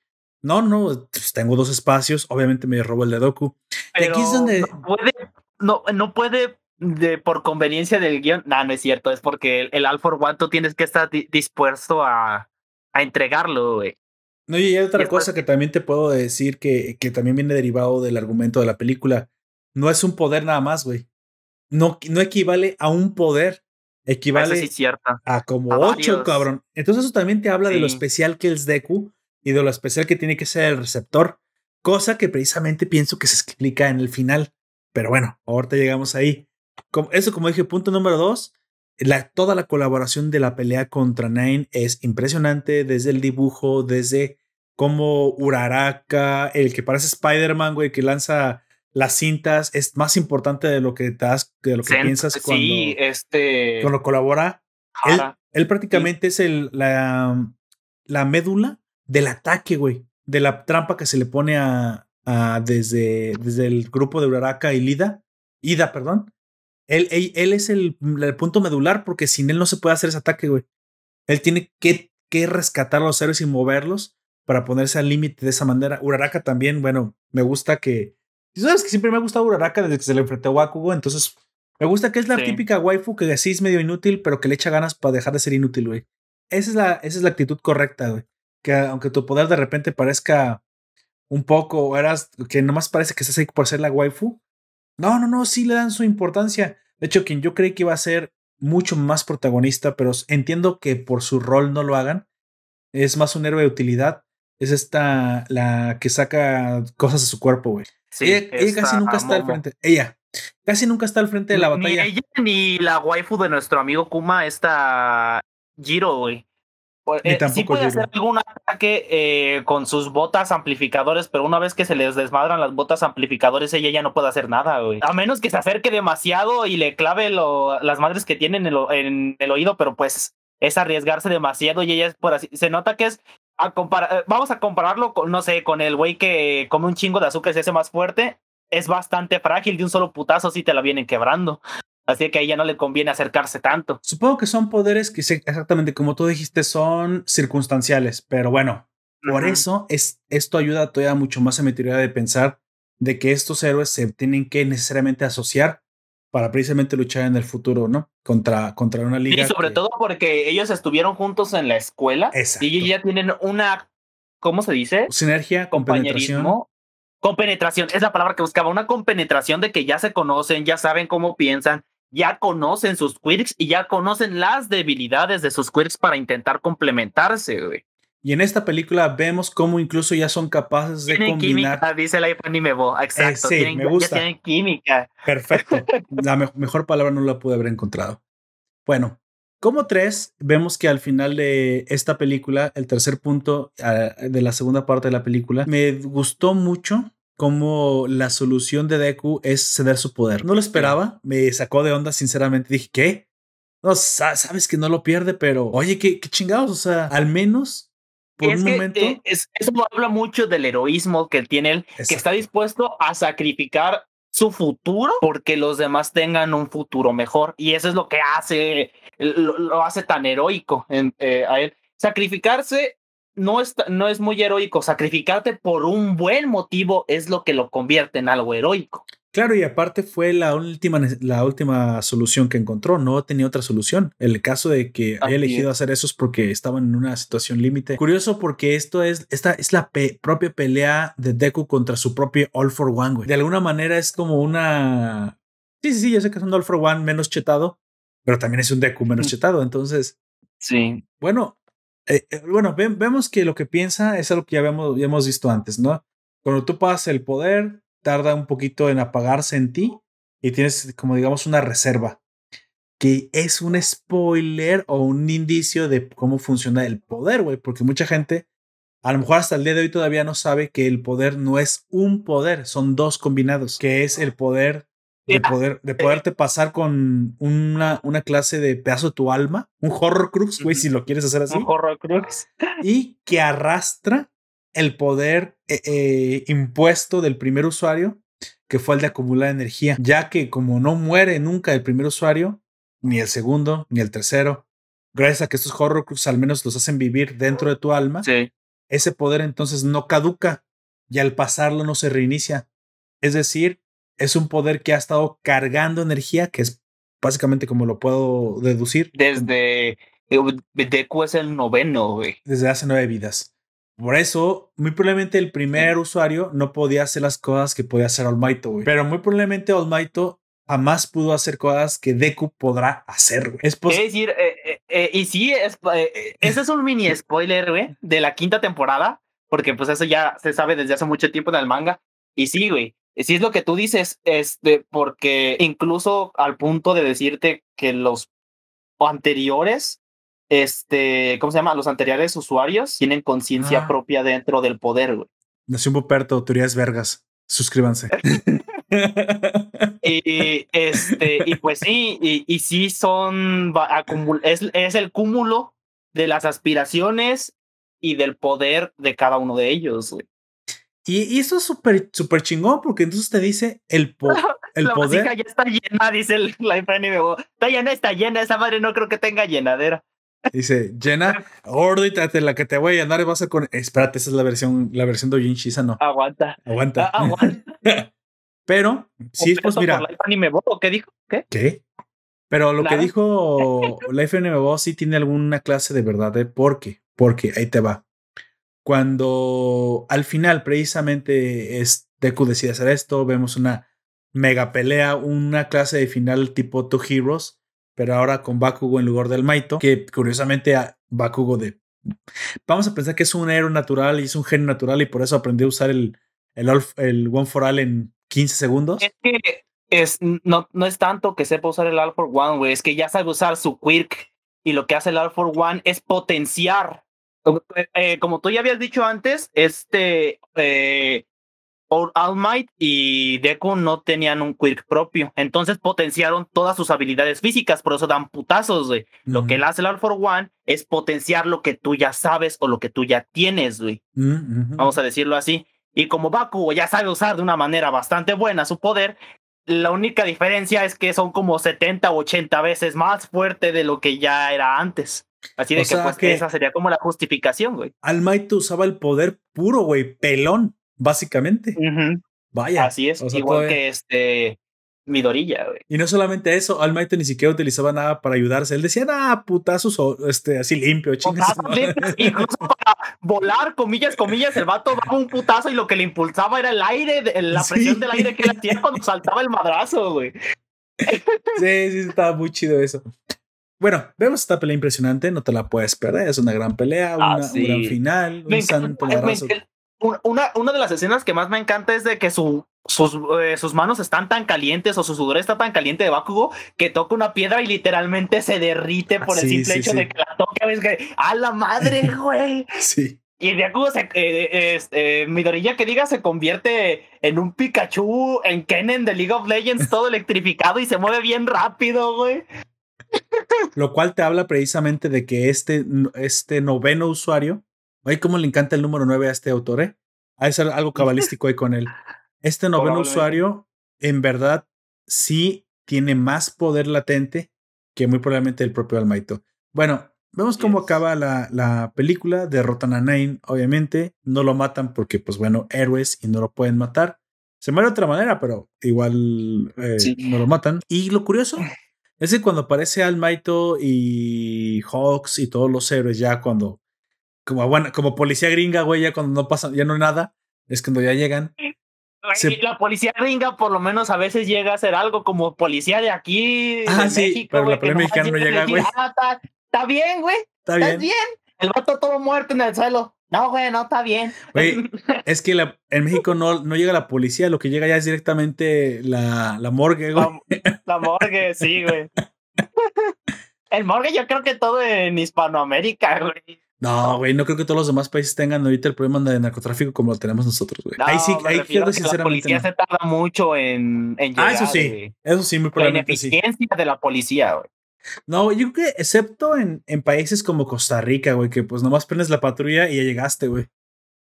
No, no, pues, tengo dos espacios, obviamente me robo el de Deku. aquí es donde... No puede, no, no puede de, por conveniencia del guion. No, no es cierto, es porque el, el Alpha One tú tienes que estar dispuesto a, a entregarlo, güey. No, y hay otra cosa que también te puedo decir que, que también viene derivado del argumento de la película no es un poder nada más, güey. No, no equivale a un poder. Equivale a como ocho, cabrón. Entonces eso también te habla de lo especial que es Deku y de lo especial que tiene que ser el receptor. Cosa que precisamente pienso que se explica en el final. Pero bueno, ahorita llegamos ahí. eso, como dije, punto número dos. la, toda la colaboración de la pelea contra Nine es impresionante, desde el dibujo, desde cómo Uraraka, el que parece Spider-Man, güey, que lanza las cintas, es más importante de lo que te das, de lo que piensas cuando, este... cuando colabora. Él, prácticamente es el, la, la médula del ataque, güey, de la trampa que se le pone a, a desde, desde el grupo de Uraraka y Lida, Ida, perdón él, él, es el, punto medular porque sin él no se puede hacer ese ataque, güey. Él tiene que, que rescatar a los héroes y moverlos para ponerse al límite de esa manera. Uraraka también, bueno, me gusta que. Sabes que siempre me ha gustado Uraraka desde que se le enfrentó a Wakugo, entonces me gusta que es la típica waifu que sí es medio inútil, pero que le echa ganas para dejar de ser inútil, güey. Esa es la, esa es la actitud correcta, güey. Que aunque tu poder de repente parezca un poco, eras que nomás parece que estás ahí por ser la waifu, no, no, no, sí le dan su importancia. De hecho, quien yo creí que iba a ser mucho más protagonista, pero entiendo que por su rol no lo hagan. Es más un héroe de utilidad. Es esta, la que saca cosas de su cuerpo, güey. Sí, ella, casi nunca está al frente. Ella casi nunca está al frente de la batalla. Ni ella ni la waifu de nuestro amigo Kuma, esta Giro, güey. Eh, sí puede hacer algún ataque eh, con sus botas amplificadores, pero una vez que se les desmadran las botas amplificadores, ella ya no puede hacer nada, güey. A menos que se acerque demasiado y le clave las madres que tiene en el, oído, pero pues es arriesgarse demasiado y ella es por así. Se nota que es. A eh, vamos a compararlo con, no sé, con el güey que come un chingo de azúcar y se hace más fuerte. Es bastante frágil, de un solo putazo si te la vienen quebrando. Así que a ella no le conviene acercarse tanto. Supongo que son poderes que exactamente como tú dijiste son circunstanciales, pero bueno, por eso es, esto ayuda todavía mucho más a mi teoría de pensar de que estos héroes se tienen que necesariamente asociar para precisamente luchar en el futuro, ¿no? Contra, contra una liga. Y sobre todo porque ellos estuvieron juntos en la escuela Exacto. y ellos ya tienen una, ¿cómo se dice? Sinergia, compañerismo. Compenetración, es la palabra que buscaba, una compenetración de que ya se conocen, ya saben cómo piensan, ya conocen sus quirks y ya conocen las debilidades de sus quirks para intentar complementarse, güey. Y en esta película vemos cómo incluso ya son capaces de tienen combinar. Química, dice la Ipanimebo, exacto. Eh, sí, me gusta. Ya tienen química. Perfecto. La mejor palabra no la pude haber encontrado. Bueno, como tres, vemos que al final de esta película, el tercer punto ah, de la segunda parte de la película, me gustó mucho como la solución de Deku es ceder su poder. No lo esperaba, me sacó de onda, sinceramente. Dije, ¿qué? No, sabes que no lo pierde, pero oye, qué, qué chingados, o sea, al menos por un momento. Eh, eso habla mucho del heroísmo que tiene él, que está dispuesto a sacrificar su futuro porque los demás tengan un futuro mejor. Y eso es lo que hace, lo, hace tan heroico eh, a él. Sacrificarse no es, no es muy heroico. Sacrificarte por un buen motivo es lo que lo convierte en algo heroico. Claro, y aparte fue la última, la última solución que encontró, no tenía otra solución. El caso de que haya elegido hacer eso es porque estaban en una situación límite. Curioso porque esto es, esta es la propia pelea de Deku contra su propio All for One, De alguna manera es como una... Sí, sí, sí, yo sé que es un All for One menos chetado, pero también es un Deku menos chetado, entonces... Sí. Bueno, eh, eh, bueno, vemos que lo que piensa es algo que ya, habíamos, ya hemos visto antes, ¿no? Cuando tú pasas el poder, tarda un poquito en apagarse en ti y tienes como digamos una reserva, que es un spoiler o un indicio de cómo funciona el poder, güey, porque mucha gente a lo mejor hasta el día de hoy todavía no sabe que el poder no es un poder, son dos combinados, que es el poder de poder de poderte pasar con una, una clase de pedazo de tu alma, un horror crux, güey, si lo quieres hacer así. Un horror crux. Y que arrastra el poder eh, eh, impuesto del primer usuario, que fue el de acumular energía, ya que como no muere nunca el primer usuario, ni el segundo, ni el tercero, gracias a que estos horror crux al menos los hacen vivir dentro de tu alma, ese poder entonces no caduca y al pasarlo no se reinicia. Es decir, es un poder que ha estado cargando energía, que es básicamente como lo puedo deducir. Desde eh, Deku es el noveno, güey. Desde hace nueve vidas. Por eso, muy probablemente el primer usuario no podía hacer las cosas que podía hacer Olmaito, güey. Pero muy probablemente Olmaito jamás pudo hacer cosas que Deku podrá hacer, güey. Es, decir, eh, eh, y sí, es, ese es un mini spoiler, güey, de la quinta temporada, porque pues eso ya se sabe desde hace mucho tiempo en el manga. Y sí, güey, si es lo que tú dices, este, porque incluso al punto de decirte que los anteriores, este, ¿cómo se llama? Los anteriores usuarios tienen conciencia Ah. propia dentro del poder, güey. Nació un Puperto, teorías vergas. Suscríbanse. Y este, y pues sí, y, y sí son es, es el cúmulo de las aspiraciones y del poder de cada uno de ellos, güey. y, y eso es súper súper chingón porque entonces te dice el, po- el la poder. vasija ya está llena, dice el, la FNBO. Está llena, está llena, esa madre no creo que tenga llenadera. Dice, llena, ahorita te- la que te voy a llenar vas a con. Espérate, esa es la versión, la versión de Ojinshi, esa no. Aguanta. Aguanta. Ah, aguanta. Pero, sí, pues mira, Anime Bo, ¿Qué dijo? ¿Qué? ¿qué? Pero lo que dijo la FNBO sí tiene alguna clase de verdad de por qué. Porque ahí te va. Cuando al final, precisamente, es Deku decide hacer esto, vemos una mega pelea, una clase de final tipo Two Heroes, pero ahora con Bakugo en lugar del Maito, que curiosamente Bakugo de... Vamos a pensar que es un héroe natural y es un genio natural y por eso aprendió a usar el, el, One for All en 15 segundos. Es que es, no, no es tanto que sepa usar el All for One, güey. Es que ya sabe usar su quirk. Y lo que hace el All for One es potenciar. Eh, eh, como tú ya habías dicho antes, este eh, All All Might y Deku no tenían un quirk propio. Entonces potenciaron todas sus habilidades físicas. Por eso dan putazos, güey. Lo que él hace el All for One es potenciar lo que tú ya sabes o lo que tú ya tienes, güey. Mm, vamos a decirlo así. Y como Bakugo ya sabe usar de una manera bastante buena su poder, la única diferencia es que son como 70 o 80 veces más fuerte de lo que ya era antes. Así de O que pues que- esa sería como la justificación, güey. All Might usaba el poder puro, güey, pelón, básicamente. Vaya. Así es, o sea, igual todavía- que este Midorilla, güey. Y no solamente eso, All Might ni siquiera utilizaba nada para ayudarse. Él decía, ah, putazos, o este, así limpio, chingas. Incluso para volar, comillas, comillas, el vato daba un putazo y lo que le impulsaba era el aire, la Sí. presión del aire que le hacía cuando saltaba el madrazo, güey. Sí, sí, estaba muy chido eso. Bueno, vemos esta pelea impresionante, no te la puedes perder. Es una gran pelea, Ah, una- sí. un gran final, Me un san encanta- me- una, una de las escenas que más me encanta es de que su, sus, eh, sus manos están tan calientes o su sudor está tan caliente de Bakugo que toca una piedra y literalmente se derrite por el Sí, simple sí, hecho sí. de que la toque. ¿ves? Que, ¡A la madre, güey! Sí. Y Bakugo se. Eh, es- eh, Midoriya que diga se convierte en un Pikachu, en Kennen de League of Legends, todo electrificado y se mueve bien rápido, güey. Lo cual te habla precisamente de que este, este noveno usuario, ay, cómo le encanta el número 9 a este autor, ¿eh? Hay algo cabalístico ahí con él. Este noveno usuario, en verdad, sí tiene más poder latente que muy probablemente el propio Almaito. Bueno, vemos cómo acaba la, la película. Derrotan a Nine, obviamente. No lo matan porque, pues bueno, héroes y no lo pueden matar. Se muere de otra manera, pero igual eh, Sí. no lo matan. Y lo curioso es que cuando aparece Almaito y Hawks y todos los héroes, ya cuando, como, bueno, como policía gringa, güey, ya cuando no pasa, ya no hay nada, es cuando ya llegan. Se- La policía gringa por lo menos a veces llega a hacer algo como policía de aquí, Ah, de sí, México, pero la policía mexicana no llega güey. "Ah, está, está bien, güey, Está bien. bien. El vato todo muerto en el suelo. No, güey, no está bien. Güey, es que la- en México no, no llega la policía, lo que llega ya es directamente la, la morgue, güey. La, la morgue, sí, güey. El morgue yo creo que todo en Hispanoamérica, güey. No, güey, no creo que todos los demás países tengan ahorita el problema de narcotráfico como lo tenemos nosotros, güey. No, ahí sí, ahí a que la sinceramente. policía no. se tarda mucho en, en llegar. Ah, eso sí, eso sí, muy La probablemente sí. ineficiencia de la policía, güey. No, yo creo que excepto en, en países como Costa Rica, güey, que pues nomás prendes la patrulla y ya llegaste, güey.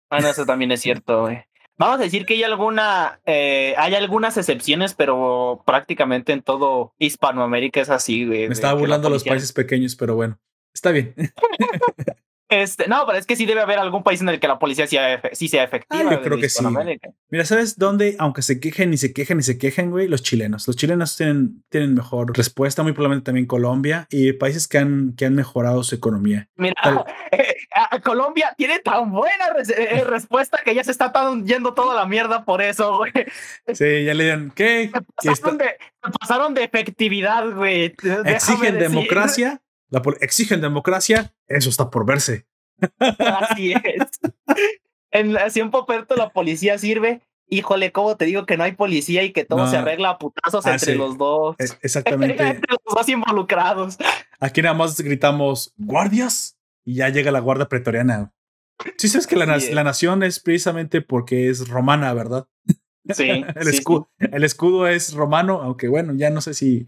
Bueno, eso también es cierto, güey. Vamos a decir que hay alguna, eh, hay algunas excepciones, pero prácticamente en todo Hispanoamérica es así, güey. Me estaba la burlando los países pequeños, pero bueno, está bien. Este, no, pero es que sí debe haber algún país en el que la policía sí sea efectiva. Ah, yo creo que sí. Mira, ¿sabes dónde? Aunque se quejen y se quejen y se quejen, güey, los chilenos. Los chilenos tienen, tienen mejor respuesta, muy probablemente también Colombia y países que han, que han mejorado su economía. Mira, Tal- eh, a- Colombia tiene tan buena res- eh, respuesta que ya se está tan yendo toda la mierda por eso, güey. Sí, ya le digan, ¿qué? Pasaron de, se pasaron de efectividad, güey. Déjame exigen decir. democracia. La exigen democracia. Eso está por verse. Así es. En la Acción Poperto la policía sirve híjole, ¿cómo te digo que no hay policía y que todo se arregla a putazos ah, entre los dos? E, exactamente. entre los dos involucrados. Aquí nada más gritamos, guardias, y ya llega la guardia pretoriana. Sí, sabes que la, la nación es precisamente porque es romana, ¿verdad? Sí. el, escudo, el escudo es romano, aunque bueno, ya no sé si,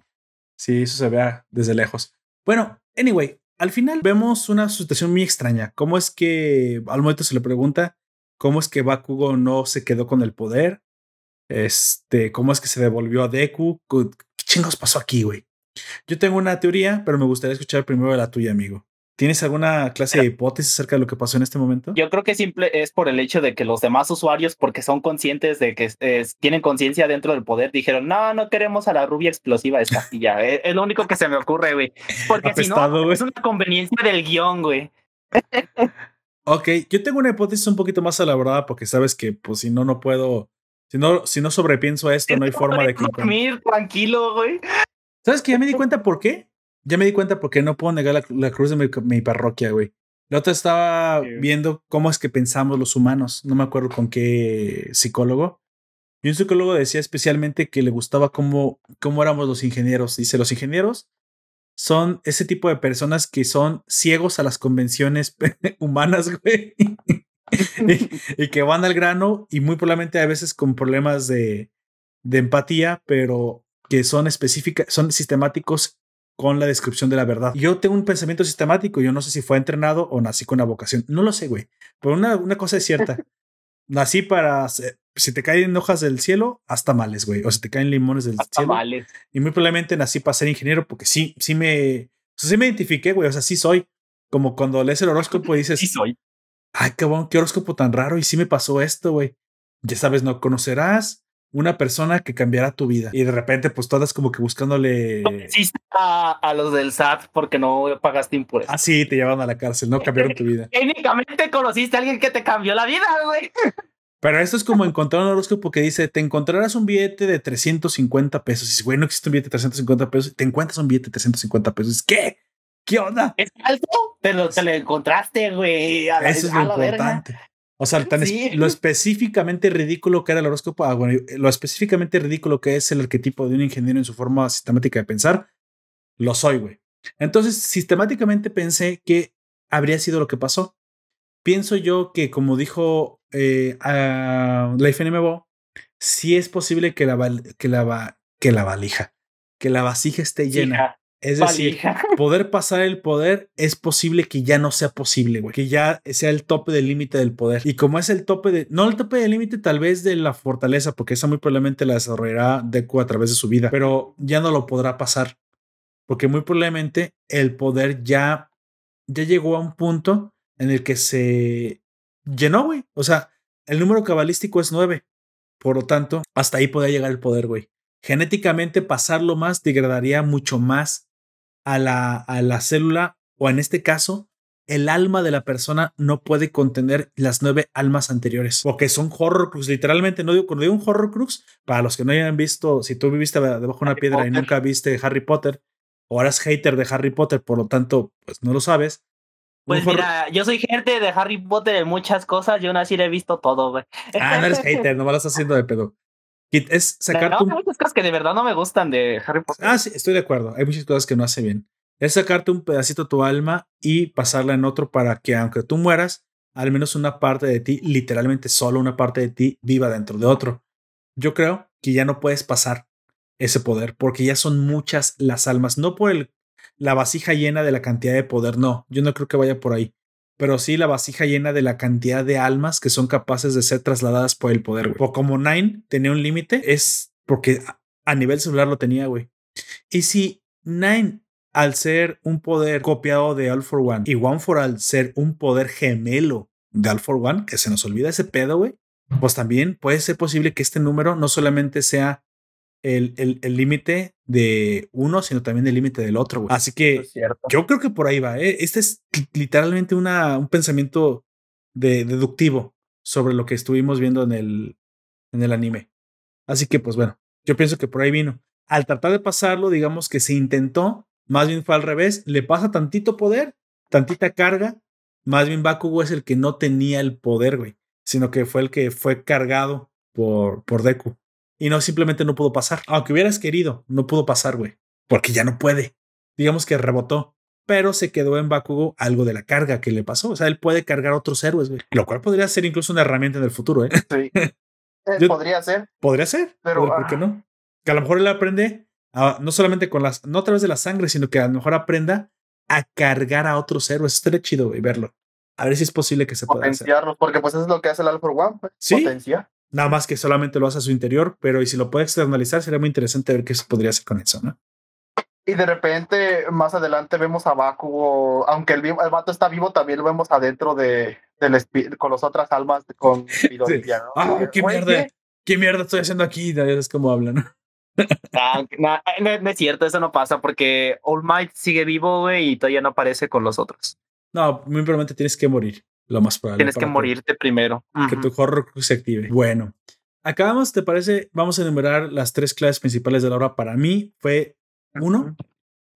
si eso se vea desde lejos. Bueno, anyway, al final vemos una situación muy extraña. ¿Cómo es que al momento se le pregunta cómo es que Bakugo no se quedó con el poder? Este, cómo es que se devolvió a Deku? ¿Qué chingos pasó aquí, güey? Yo tengo una teoría, pero me gustaría escuchar primero la tuya, amigo. ¿Tienes alguna clase de hipótesis acerca de lo que pasó en este momento? Yo creo que simple es por el hecho de que los demás usuarios, porque son conscientes de que tienen conciencia dentro del poder, dijeron, no, no queremos a la rubia explosiva esta. Y ya, e, es, lo único que se me ocurre, güey. Porque si no, es una conveniencia del guion, güey. ok, yo tengo una hipótesis un poquito más elaborada porque sabes que, pues, si no, no puedo... Si no, si no sobrepienso esto, no hay forma de... Dormir tranquilo, güey. ¿Sabes que ya me di cuenta por qué? Ya me di cuenta porque no puedo negar la, cruz de mi, parroquia, güey. La otra estaba viendo cómo es que pensamos los humanos. No me acuerdo con qué psicólogo. Y un psicólogo decía especialmente que le gustaba cómo, cómo éramos los ingenieros. Dice, los ingenieros son ese tipo de personas que son ciegos a las convenciones humanas, güey. y, que van al grano y muy probablemente a veces con problemas de, de empatía, pero que son específicas, son sistemáticos con la descripción de la verdad. Yo tengo un pensamiento sistemático, yo no sé si fue entrenado o nací con una vocación, no lo sé, güey, pero una, una cosa es cierta. nací para, si te caen hojas del cielo, hasta males, güey, o si te caen limones del hasta cielo. Males. Y muy probablemente nací para ser ingeniero porque sí, sí me, o sea, sí me identifiqué, güey, o sea, sí soy. Como cuando lees el horóscopo y dices, sí soy. Ay, cabrón, qué horóscopo tan raro y sí me pasó esto, güey. Ya sabes, no conocerás una persona que cambiará tu vida. Y de repente, pues todas como que buscándole. A, a los del SAT porque no pagaste impuestos. Ah, sí, te llevaron a la cárcel, no cambiaron tu vida. Técnicamente conociste a alguien que te cambió la vida, güey. Pero esto es como encontrar un horóscopo que dice: Te encontrarás un billete de 350 pesos. Y dices, güey, no existe un billete de 350 pesos. Te encuentras un billete de 350 pesos. ¿Qué? ¿Qué onda? Es alto, pero te lo encontraste, güey. Eso es lo importante. O sea, lo específicamente ridículo que era el horóscopo, ah, bueno, lo específicamente ridículo que es el arquetipo de un ingeniero en su forma sistemática de pensar, lo soy, güey. Entonces, sistemáticamente pensé que habría sido lo que pasó. Pienso yo que, como dijo eh, uh, la FNMBO, sí es posible que la, que la, que la valija, que la vasija esté llena. Es decir, poder pasar el poder es posible que ya no sea posible, güey. Que ya sea el tope del límite del poder. Y como es el tope de, no el tope del límite tal vez de la fortaleza, porque esa muy probablemente la desarrollará Deku a través de su vida, pero ya no lo podrá pasar. Porque muy probablemente el poder ya, ya llegó a un punto en el que se llenó, güey. O sea, el número cabalístico es nueve. Por lo tanto, hasta ahí podría llegar el poder, güey. Genéticamente pasarlo más degradaría mucho más a la, a la célula, o en este caso, el alma de la persona no puede contener las nueve almas anteriores, porque son horrocrux. Literalmente, no digo, cuando digo un horrocrux, para los que no hayan visto, si tú viviste debajo de una piedra y nunca viste Harry Potter, o eres hater de Harry Potter, por lo tanto, pues no lo sabes. Pues mira, yo soy gente de Harry Potter en muchas cosas, yo aún así le he visto todo, güey. Ah, no eres hater, no me lo estás haciendo de pedo. Es sacar no, hay muchas cosas que de verdad no me gustan de Harry Potter. Ah, sí, estoy de acuerdo. Hay muchas cosas que no hace bien. Es sacarte un pedacito de tu alma y pasarla en otro para que aunque tú mueras, al menos una parte de ti, literalmente solo una parte de ti, viva dentro de otro. Yo creo que ya no puedes pasar ese poder porque ya son muchas las almas. No por el, la vasija llena de la cantidad de poder, no. Yo no creo que vaya por ahí pero sí la vasija llena de la cantidad de almas que son capaces de ser trasladadas por el poder. O como Nine tenía un límite, es porque a nivel celular lo tenía, güey. Y si Nine, al ser un poder copiado de All for One y One for All ser un poder gemelo de All for One, que se nos olvida ese pedo, güey, pues también puede ser posible que este número no solamente sea el límite de uno, sino también el límite del otro. Güey. Así que yo creo que por ahí va. ¿eh? Este es literalmente una, un pensamiento de, deductivo sobre lo que estuvimos viendo en el, en el anime. Así que, pues bueno, yo pienso que por ahí vino. Al tratar de pasarlo, digamos que se intentó, más bien fue al revés, le pasa tantito poder, tantita carga, más bien Bakugo es el que no tenía el poder, güey, sino que fue el que fue cargado por, por Deku. Y no, simplemente no pudo pasar. Aunque hubieras querido, no pudo pasar, güey. Porque ya no puede. Digamos que rebotó. Pero se quedó en Bakugo algo de la carga que le pasó. O sea, él puede cargar otros héroes, güey. Lo cual podría ser incluso una herramienta en el futuro, ¿eh? Sí. Eh, podría ser. Podría ser. Pero, ¿por qué no? Que a lo mejor él aprende, no solamente con las, no a través de la sangre, sino que a lo mejor aprenda a cargar a otros héroes. Estaría chido, güey, verlo. A ver si es posible que se pueda hacer. porque pues eso es lo que hace el Alpha One. Pues, sí. Potencia. Nada más que solamente lo hace a su interior, pero y si lo puede externalizar, sería muy interesante ver qué se podría hacer con eso, ¿no? Y de repente, más adelante, vemos a Bakugo, aunque el, el vato está vivo, también lo vemos adentro de, del con las otras almas, con ¿no? Ah, qué mierda, ¿qué? mierda estoy haciendo aquí? Es como hablan, ah, no, no, es cierto, eso no pasa porque All Might sigue vivo, güey, y todavía no aparece con los otros. No, muy probablemente tienes que morir, lo más probable. Tienes que morirte primero. Que tu horror se active. Bueno, acabamos, ¿te parece? Vamos a enumerar las tres claves principales de la obra. Para mí fue uno,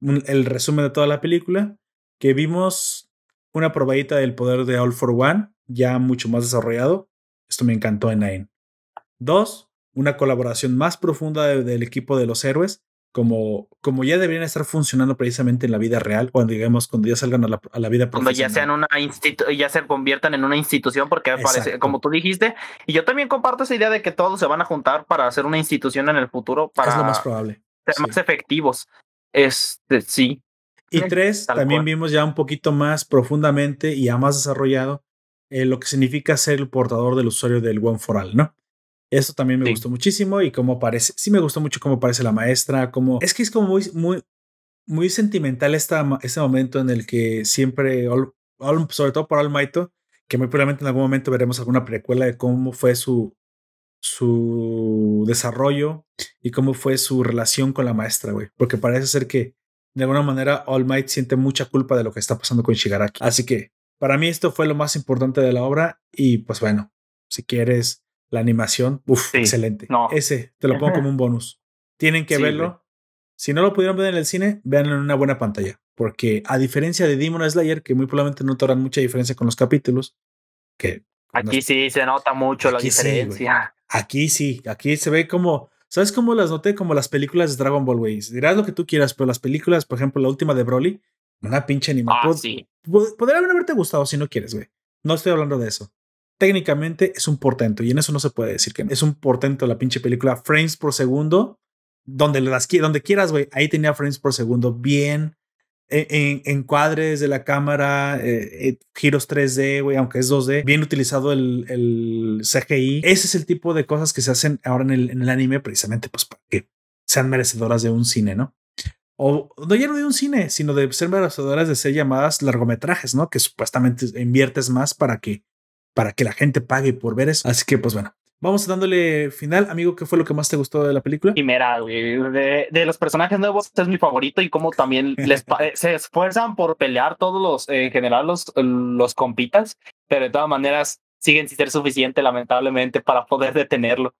el resumen de toda la película, que vimos una probadita del poder de All for One, ya mucho más desarrollado. Esto me encantó en Nine. Dos, una colaboración más profunda del equipo de los héroes, como, como ya deberían estar funcionando precisamente en la vida real, cuando digamos, cuando ya salgan a la, a la vida Cuando ya sean una ya se conviertan en una institución, porque parece, como tú dijiste, y yo también comparto esa idea de que todos se van a juntar para hacer una institución en el futuro para es lo más probable. ser más efectivos. Este, sí. Y tres, también vimos ya un poquito más profundamente y ya más desarrollado eh, lo que significa ser el portador del usuario del One for All, ¿no? Eso también me gustó muchísimo y cómo parece, sí me gustó mucho cómo parece la maestra, como, es que es como muy, muy, muy sentimental esta, este momento en el que siempre, sobre todo por Almaito, que muy probablemente en algún momento veremos alguna precuela de cómo fue su, su desarrollo y cómo fue su relación con la maestra, güey. Porque parece ser que de alguna manera All Might siente mucha culpa de lo que está pasando con Shigaraki. Así que para mí esto fue lo más importante de la obra y pues bueno, si quieres la animación, uff, excelente. Ese te lo pongo como un bonus. Tienen que verlo. Si no lo pudieron ver en el cine, véanlo en una buena pantalla. Porque a diferencia de Demon Slayer, que muy probablemente no notarán mucha diferencia con los capítulos, que... Aquí sí se nota mucho la diferencia. aquí sí, aquí se ve como... ¿Sabes cómo las noté? Como las películas de Dragon Ball, güey. Dirás lo que tú quieras, pero las películas, por ejemplo, la última de Broly, una pinche animación. Ah, sí. Podría haberte gustado si no quieres, güey. No estoy hablando de eso técnicamente es un portento y en eso no se puede decir que es un portento la pinche película frames por segundo donde las donde quieras güey ahí tenía frames por segundo bien en, encuadres de la cámara eh, eh, giros 3D güey aunque es 2D bien utilizado el, el, CGI ese es el tipo de cosas que se hacen ahora en el, en el anime precisamente pues para que sean merecedoras de un cine no o no ya no de un cine, sino de ser merecedoras de ser llamadas largometrajes, ¿no? Que supuestamente inviertes más para que para que la gente pague por ver eso. Así que, pues bueno, Vamos dándole final, amigo. ¿Qué fue lo que más te gustó de la película? Primera, de, de, los personajes nuevos, este es mi favorito y como también les se esfuerzan por pelear todos los, en general, los, los compitas, pero de todas maneras siguen sin ser suficiente, lamentablemente, para poder detenerlo.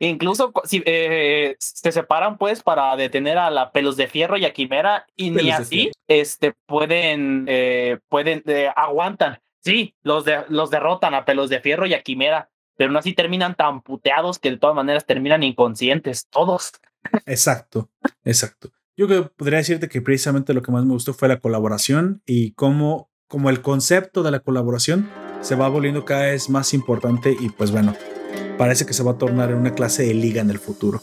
Incluso si eh, se separan, pues, para detener a la Pelos de Fierro y a Quimera, y ni así, este, pueden, eh, pueden, eh, aguantan Sí, los, de, los derrotan a pelos de fierro y a quimera, pero no así terminan tan puteados que de todas maneras terminan inconscientes, todos. Exacto, exacto. Yo que podría decirte que precisamente lo que más me gustó fue la colaboración y cómo, como el concepto de la colaboración se va volviendo cada vez más importante y pues bueno, parece que se va a tornar en una clase de liga en el futuro.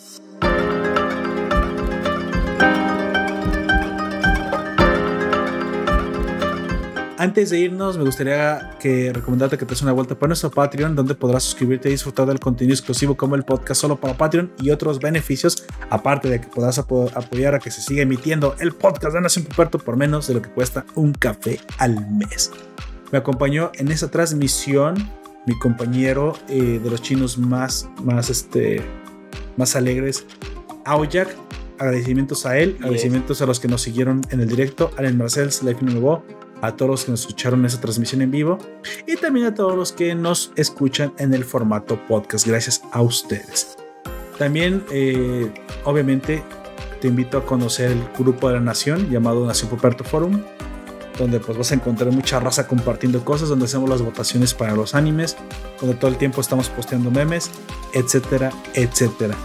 Antes de irnos, me gustaría que recomendarte que te des una vuelta por nuestro Patreon, donde podrás suscribirte y disfrutar del contenido exclusivo como el podcast solo para Patreon y otros beneficios, aparte de que podrás apoyar a que se siga emitiendo el podcast de Nación Puerto por menos de lo que cuesta un café al mes. Me acompañó en esa transmisión mi compañero eh, de los chinos más, más, este, más alegres, Aoyak. Agradecimientos a él, agradecimientos a los que nos siguieron en el directo, Allen Marcel, Life Nuevo, a todos los que nos escucharon esa transmisión en vivo y también a todos los que nos escuchan en el formato podcast. Gracias a ustedes. También, eh, obviamente, te invito a conocer el grupo de la Nación llamado Nación Poperto Forum, donde pues vas a encontrar mucha raza compartiendo cosas, donde hacemos las votaciones para los animes, donde todo el tiempo estamos posteando memes. etcétera, etcétera.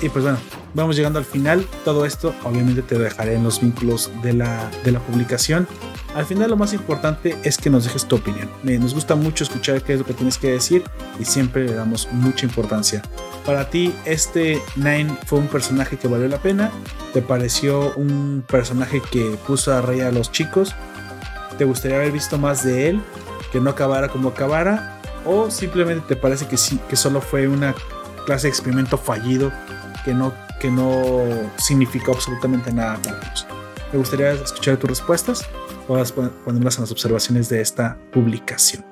Y pues bueno, vamos llegando al final. Todo esto obviamente te dejaré en los vínculos de la, de la publicación. Al final lo más importante es que nos dejes tu opinión. Nos gusta mucho escuchar qué es lo que tienes que decir y siempre le damos mucha importancia. Para ti, este Nine fue un personaje que valió la pena. ¿Te pareció un personaje que puso a reír a los chicos? ¿Te gustaría haber visto más de él? Que no acabara como acabara. ¿O simplemente te parece que sí, que solo fue una clase de experimento fallido que no, que no significó absolutamente nada para nosotros? Me gustaría escuchar tus respuestas. Puedas ponerlas en las observaciones de esta publicación.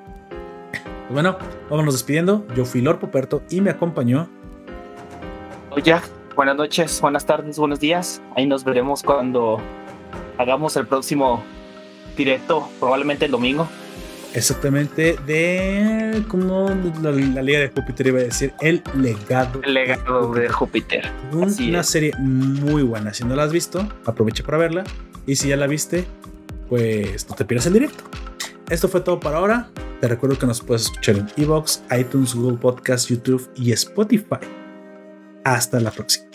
Pues bueno, vámonos despidiendo. Yo fui Lord Poperto y me acompañó. Oye, buenas noches, buenas tardes, buenos días. Ahí nos veremos cuando hagamos el próximo directo, probablemente el domingo. Exactamente, de como la, Liga de Júpiter iba a decir, el legado. El legado de Júpiter. una serie muy buena. Si no la has visto, aprovecha para verla. Y si ya la viste, pues no te pierdas el directo. Esto fue todo para ahora. Te recuerdo que nos puedes escuchar en Evox, iTunes, Google Podcast, YouTube y Spotify. Hasta la próxima.